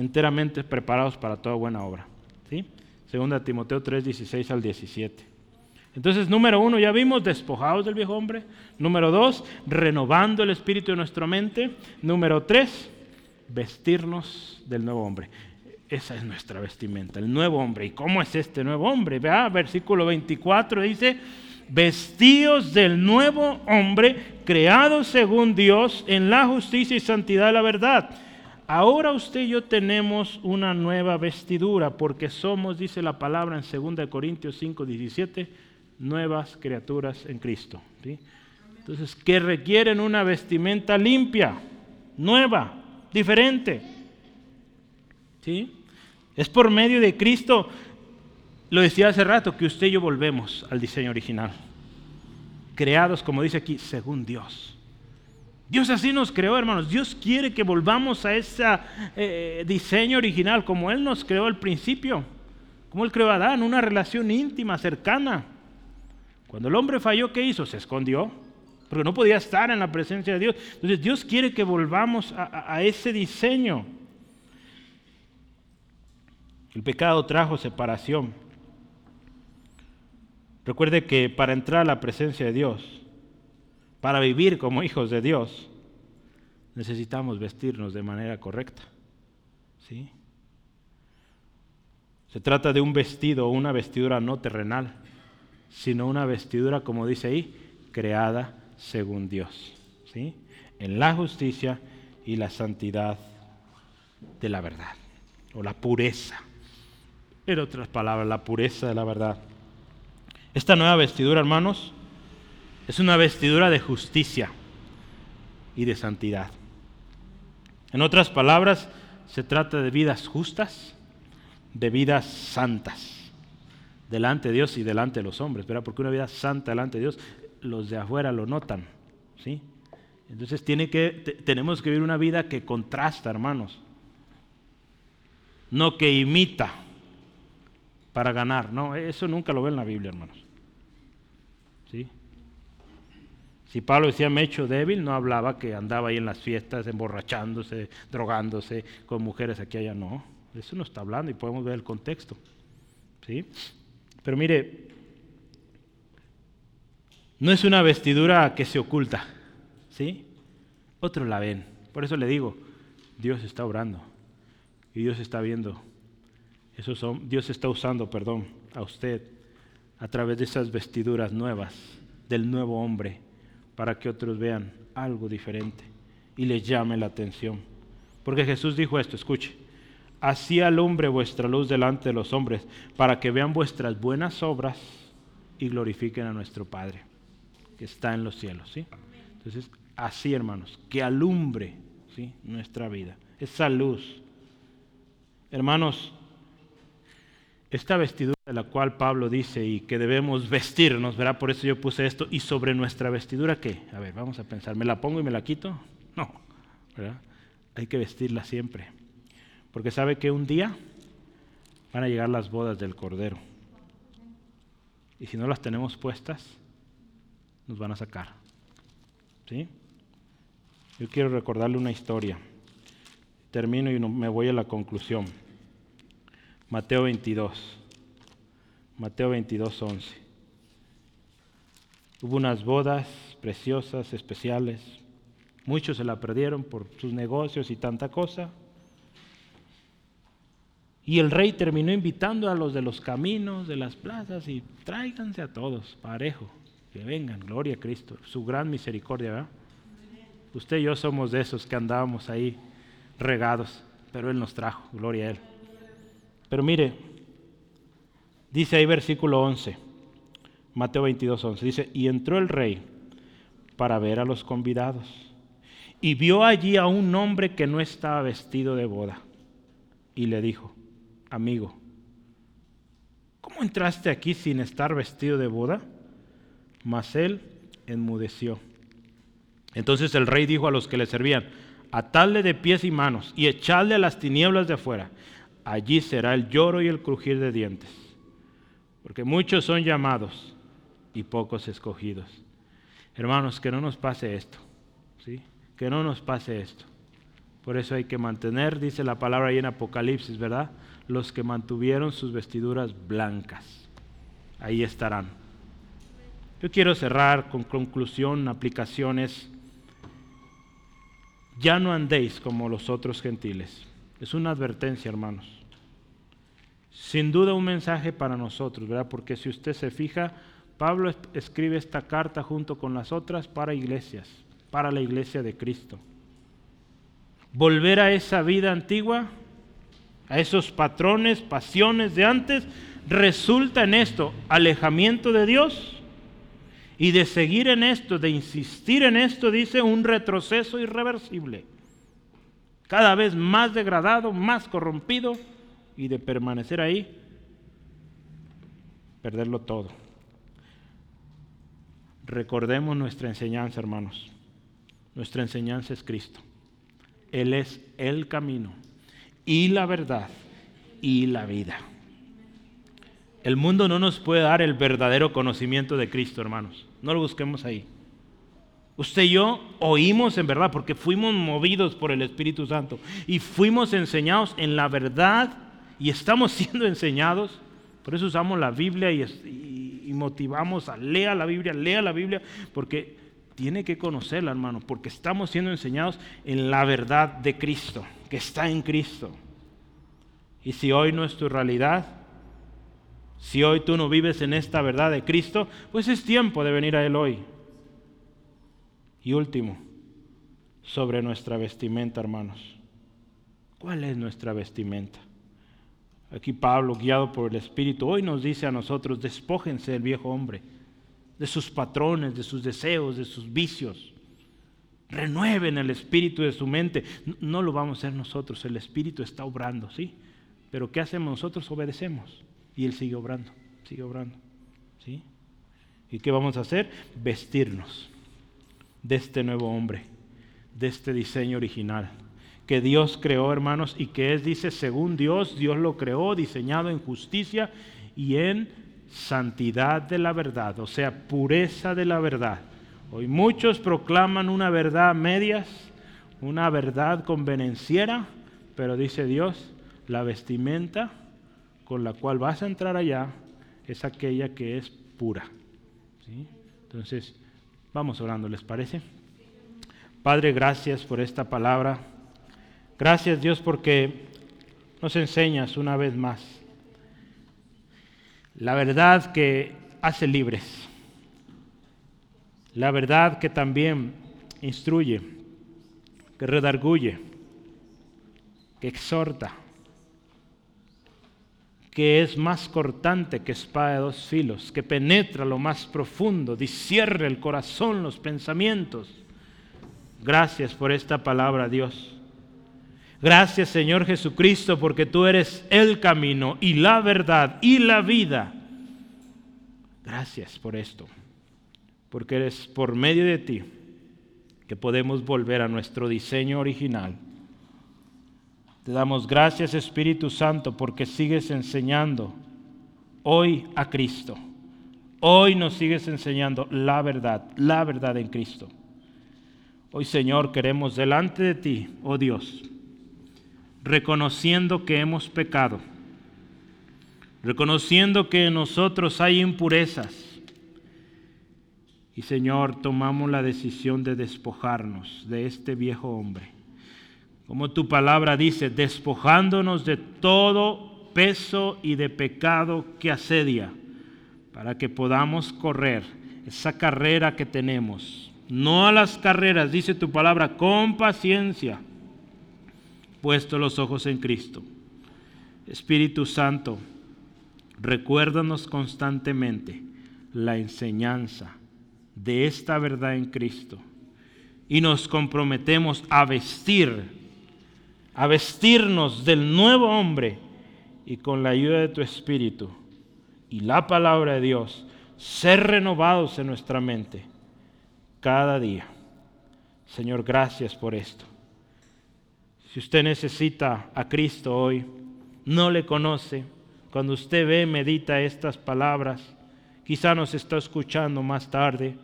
enteramente preparados para toda buena obra. ¿sí? Segunda Timoteo 3, 16 al 17. Entonces, número uno, ya vimos, despojados del viejo hombre. Número dos, renovando el espíritu de nuestra mente. Número tres, vestirnos del nuevo hombre. Esa es nuestra vestimenta, el nuevo hombre. ¿Y cómo es este nuevo hombre? Vea, versículo 24 dice, vestidos del nuevo hombre, creado según Dios en la justicia y santidad de la verdad Ahora usted y yo tenemos una nueva vestidura porque somos, dice la palabra en 2 Corintios 5, 17, nuevas criaturas en Cristo. Entonces, que requieren una vestimenta limpia, nueva, diferente. ¿Sí? Es por medio de Cristo, lo decía hace rato, que usted y yo volvemos al diseño original. Creados, como dice aquí, según Dios. Dios así nos creó, hermanos. Dios quiere que volvamos a ese eh, diseño original, como Él nos creó al principio. Como Él creó a Adán, una relación íntima, cercana. Cuando el hombre falló, ¿qué hizo? Se escondió, porque no podía estar en la presencia de Dios. Entonces Dios quiere que volvamos a ese diseño. El pecado trajo separación. Recuerde que para entrar a la presencia de Dios, para vivir como hijos de Dios, necesitamos vestirnos de manera correcta. ¿Sí? Se trata de un vestido o una vestidura no terrenal, sino una vestidura, como dice ahí, creada según Dios. ¿Sí? En la justicia y la santidad de la verdad, o la pureza. En otras palabras, la pureza de la verdad. Esta nueva vestidura, hermanos, es una vestidura de justicia y de santidad. En otras palabras, se trata de vidas justas, de vidas santas, delante de Dios y delante de los hombres, ¿verdad? Porque una vida santa delante de Dios, los de afuera lo notan, ¿sí? Entonces tenemos que vivir una vida que contrasta, hermanos, no que imita para ganar. No, eso nunca lo ve en la Biblia, hermanos. ¿Sí? Si Pablo decía me hecho débil, no hablaba que andaba ahí en las fiestas emborrachándose, drogándose con mujeres aquí allá, no. Eso no está hablando y podemos ver el contexto. ¿Sí? Pero mire, no es una vestidura que se oculta, ¿sí? Otros la ven. Por eso le digo, Dios está obrando y Dios está viendo son, Dios está usando, perdón, a usted a través de esas vestiduras nuevas del nuevo hombre para que otros vean algo diferente y les llame la atención. Porque Jesús dijo esto, escuche, así alumbre vuestra luz delante de los hombres para que vean vuestras buenas obras y glorifiquen a nuestro Padre que está en los cielos. ¿sí? Entonces, así hermanos, que alumbre ¿sí? nuestra vida, esa luz. Hermanos, esta vestidura de la cual Pablo dice y que debemos vestirnos, ¿verdad? Por eso yo puse esto. ¿Y sobre nuestra vestidura qué? A ver, vamos a pensar. ¿Me la pongo y me la quito? No, ¿verdad? Hay que vestirla siempre. Porque sabe que un día van a llegar las bodas del Cordero. Y si no las tenemos puestas, nos van a sacar. ¿Sí? Yo quiero recordarle una historia. Termino y me voy a la conclusión. Mateo 22. Mateo 22, 11. Hubo unas bodas preciosas, especiales. Muchos se la perdieron por sus negocios y tanta cosa. Y el rey terminó invitando a los de los caminos, de las plazas, y tráiganse a todos, parejo, que vengan, gloria a Cristo, su gran misericordia, ¿verdad? Usted y yo somos de esos que andábamos ahí regados, pero Él nos trajo, gloria a Él. Pero mire, dice ahí versículo 11, Mateo 22, 11, dice, y entró el rey para ver a los convidados y vio allí a un hombre que no estaba vestido de boda y le dijo, amigo, ¿cómo entraste aquí sin estar vestido de boda? Mas él enmudeció. Entonces el rey dijo a los que le servían, atadle de pies y manos y echadle a las tinieblas de afuera allí será el lloro y el crujir de dientes, porque muchos son llamados y pocos escogidos. Hermanos, que no nos pase esto, ¿sí? Que no nos pase esto. Por eso hay que mantener, dice la palabra ahí en Apocalipsis, ¿verdad? Los que mantuvieron sus vestiduras blancas. Ahí estarán. Yo quiero cerrar con conclusión, aplicaciones. Ya no andéis como los otros gentiles es una advertencia, hermanos. Sin duda un mensaje para nosotros, ¿verdad? Porque si usted se fija, Pablo escribe esta carta junto con las otras para iglesias, para la iglesia de Cristo. Volver a esa vida antigua, a esos patrones, pasiones de antes, resulta en esto alejamiento de Dios y de seguir en esto, de insistir en esto, dice un retroceso irreversible. Cada vez más degradado, más corrompido y de permanecer ahí, perderlo todo. Recordemos nuestra enseñanza, hermanos. Nuestra enseñanza es Cristo. Él es el camino y la verdad y la vida. El mundo no nos puede dar el verdadero conocimiento de Cristo, hermanos. No lo busquemos ahí. Usted y yo oímos en verdad porque fuimos movidos por el Espíritu Santo y fuimos enseñados en la verdad y estamos siendo enseñados. Por eso usamos la Biblia y, motivamos a lea la Biblia, lea la Biblia, porque tiene que conocerla, hermano, porque estamos siendo enseñados en la verdad de Cristo, que está en Cristo. Y si hoy no es tu realidad, si hoy tú no vives en esta verdad de Cristo, pues es tiempo de venir a Él hoy. Y último, sobre nuestra vestimenta, hermanos. ¿Cuál es nuestra vestimenta? Aquí Pablo, guiado por el Espíritu, hoy nos dice a nosotros, despójense del viejo hombre, de sus patrones, de sus deseos, de sus vicios. Renueven el espíritu de su mente. No lo vamos a hacer nosotros, el Espíritu está obrando, ¿sí? Pero ¿qué hacemos nosotros? Obedecemos. Y Él sigue obrando, sigue obrando. ¿sí? ¿Y qué vamos a hacer? Vestirnos de este nuevo hombre, de este diseño original que Dios creó, hermanos, y que es, dice, según Dios, Dios lo creó, diseñado en justicia y en santidad de la verdad, o sea, pureza de la verdad. Hoy muchos proclaman una verdad medias, una verdad convenenciera, pero dice Dios, la vestimenta con la cual vas a entrar allá es aquella que es pura. Entonces, vamos orando, ¿les parece? Padre, gracias por esta palabra. Gracias Dios porque nos enseñas una vez más la verdad que hace libres, la verdad que también instruye, que redarguye, que exhorta, que es más cortante que espada de dos filos, que penetra lo más profundo, discierre el corazón, los pensamientos. Gracias por esta palabra, Dios. Gracias, Señor Jesucristo, porque tú eres el camino y la verdad y la vida. Gracias por esto, porque eres por medio de ti que podemos volver a nuestro diseño original te damos gracias Espíritu Santo porque sigues enseñando hoy a Cristo. Hoy nos sigues enseñando la verdad, la verdad en Cristo. Hoy Señor queremos delante de ti, oh Dios, reconociendo que hemos pecado, reconociendo que en nosotros hay impurezas. Y Señor, tomamos la decisión de despojarnos de este viejo hombre como tu palabra dice, despojándonos de todo peso y de pecado que asedia, para que podamos correr esa carrera que tenemos. No a las carreras, dice tu palabra, con paciencia, puesto los ojos en Cristo. Espíritu Santo, recuérdanos constantemente la enseñanza de esta verdad en Cristo y nos comprometemos a vestir a vestirnos del nuevo hombre y con la ayuda de tu Espíritu y la palabra de Dios, ser renovados en nuestra mente cada día. Señor, gracias por esto. Si usted necesita a Cristo hoy, no le conoce, cuando usted ve, medita estas palabras, quizá nos está escuchando más tarde.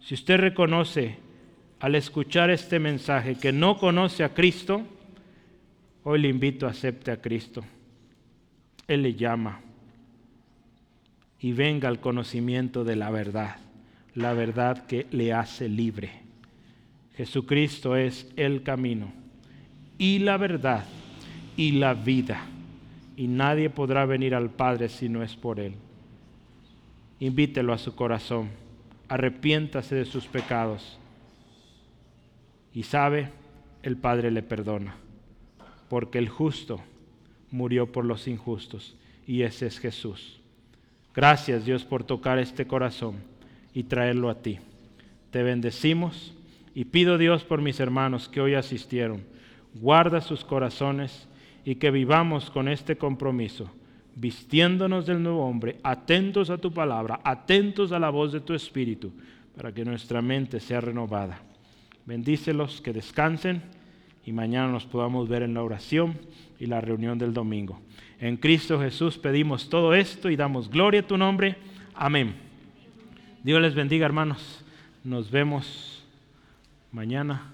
Si usted reconoce al escuchar este mensaje que no conoce a Cristo, Hoy le invito a acepte a Cristo. Él le llama y venga al conocimiento de la verdad, la verdad que le hace libre. Jesucristo es el camino y la verdad y la vida. Y nadie podrá venir al Padre si no es por Él. Invítelo a su corazón. Arrepiéntase de sus pecados. Y sabe, el Padre le perdona porque el justo murió por los injustos y ese es Jesús. Gracias Dios por tocar este corazón y traerlo a ti. Te bendecimos y pido Dios por mis hermanos que hoy asistieron. Guarda sus corazones y que vivamos con este compromiso, vistiéndonos del nuevo hombre, atentos a tu palabra, atentos a la voz de tu Espíritu, para que nuestra mente sea renovada. Bendícelos, que descansen y mañana nos podamos ver en la oración y la reunión del domingo. En Cristo Jesús pedimos todo esto y damos gloria a tu nombre. Amén. Dios les bendiga, hermanos. Nos vemos mañana.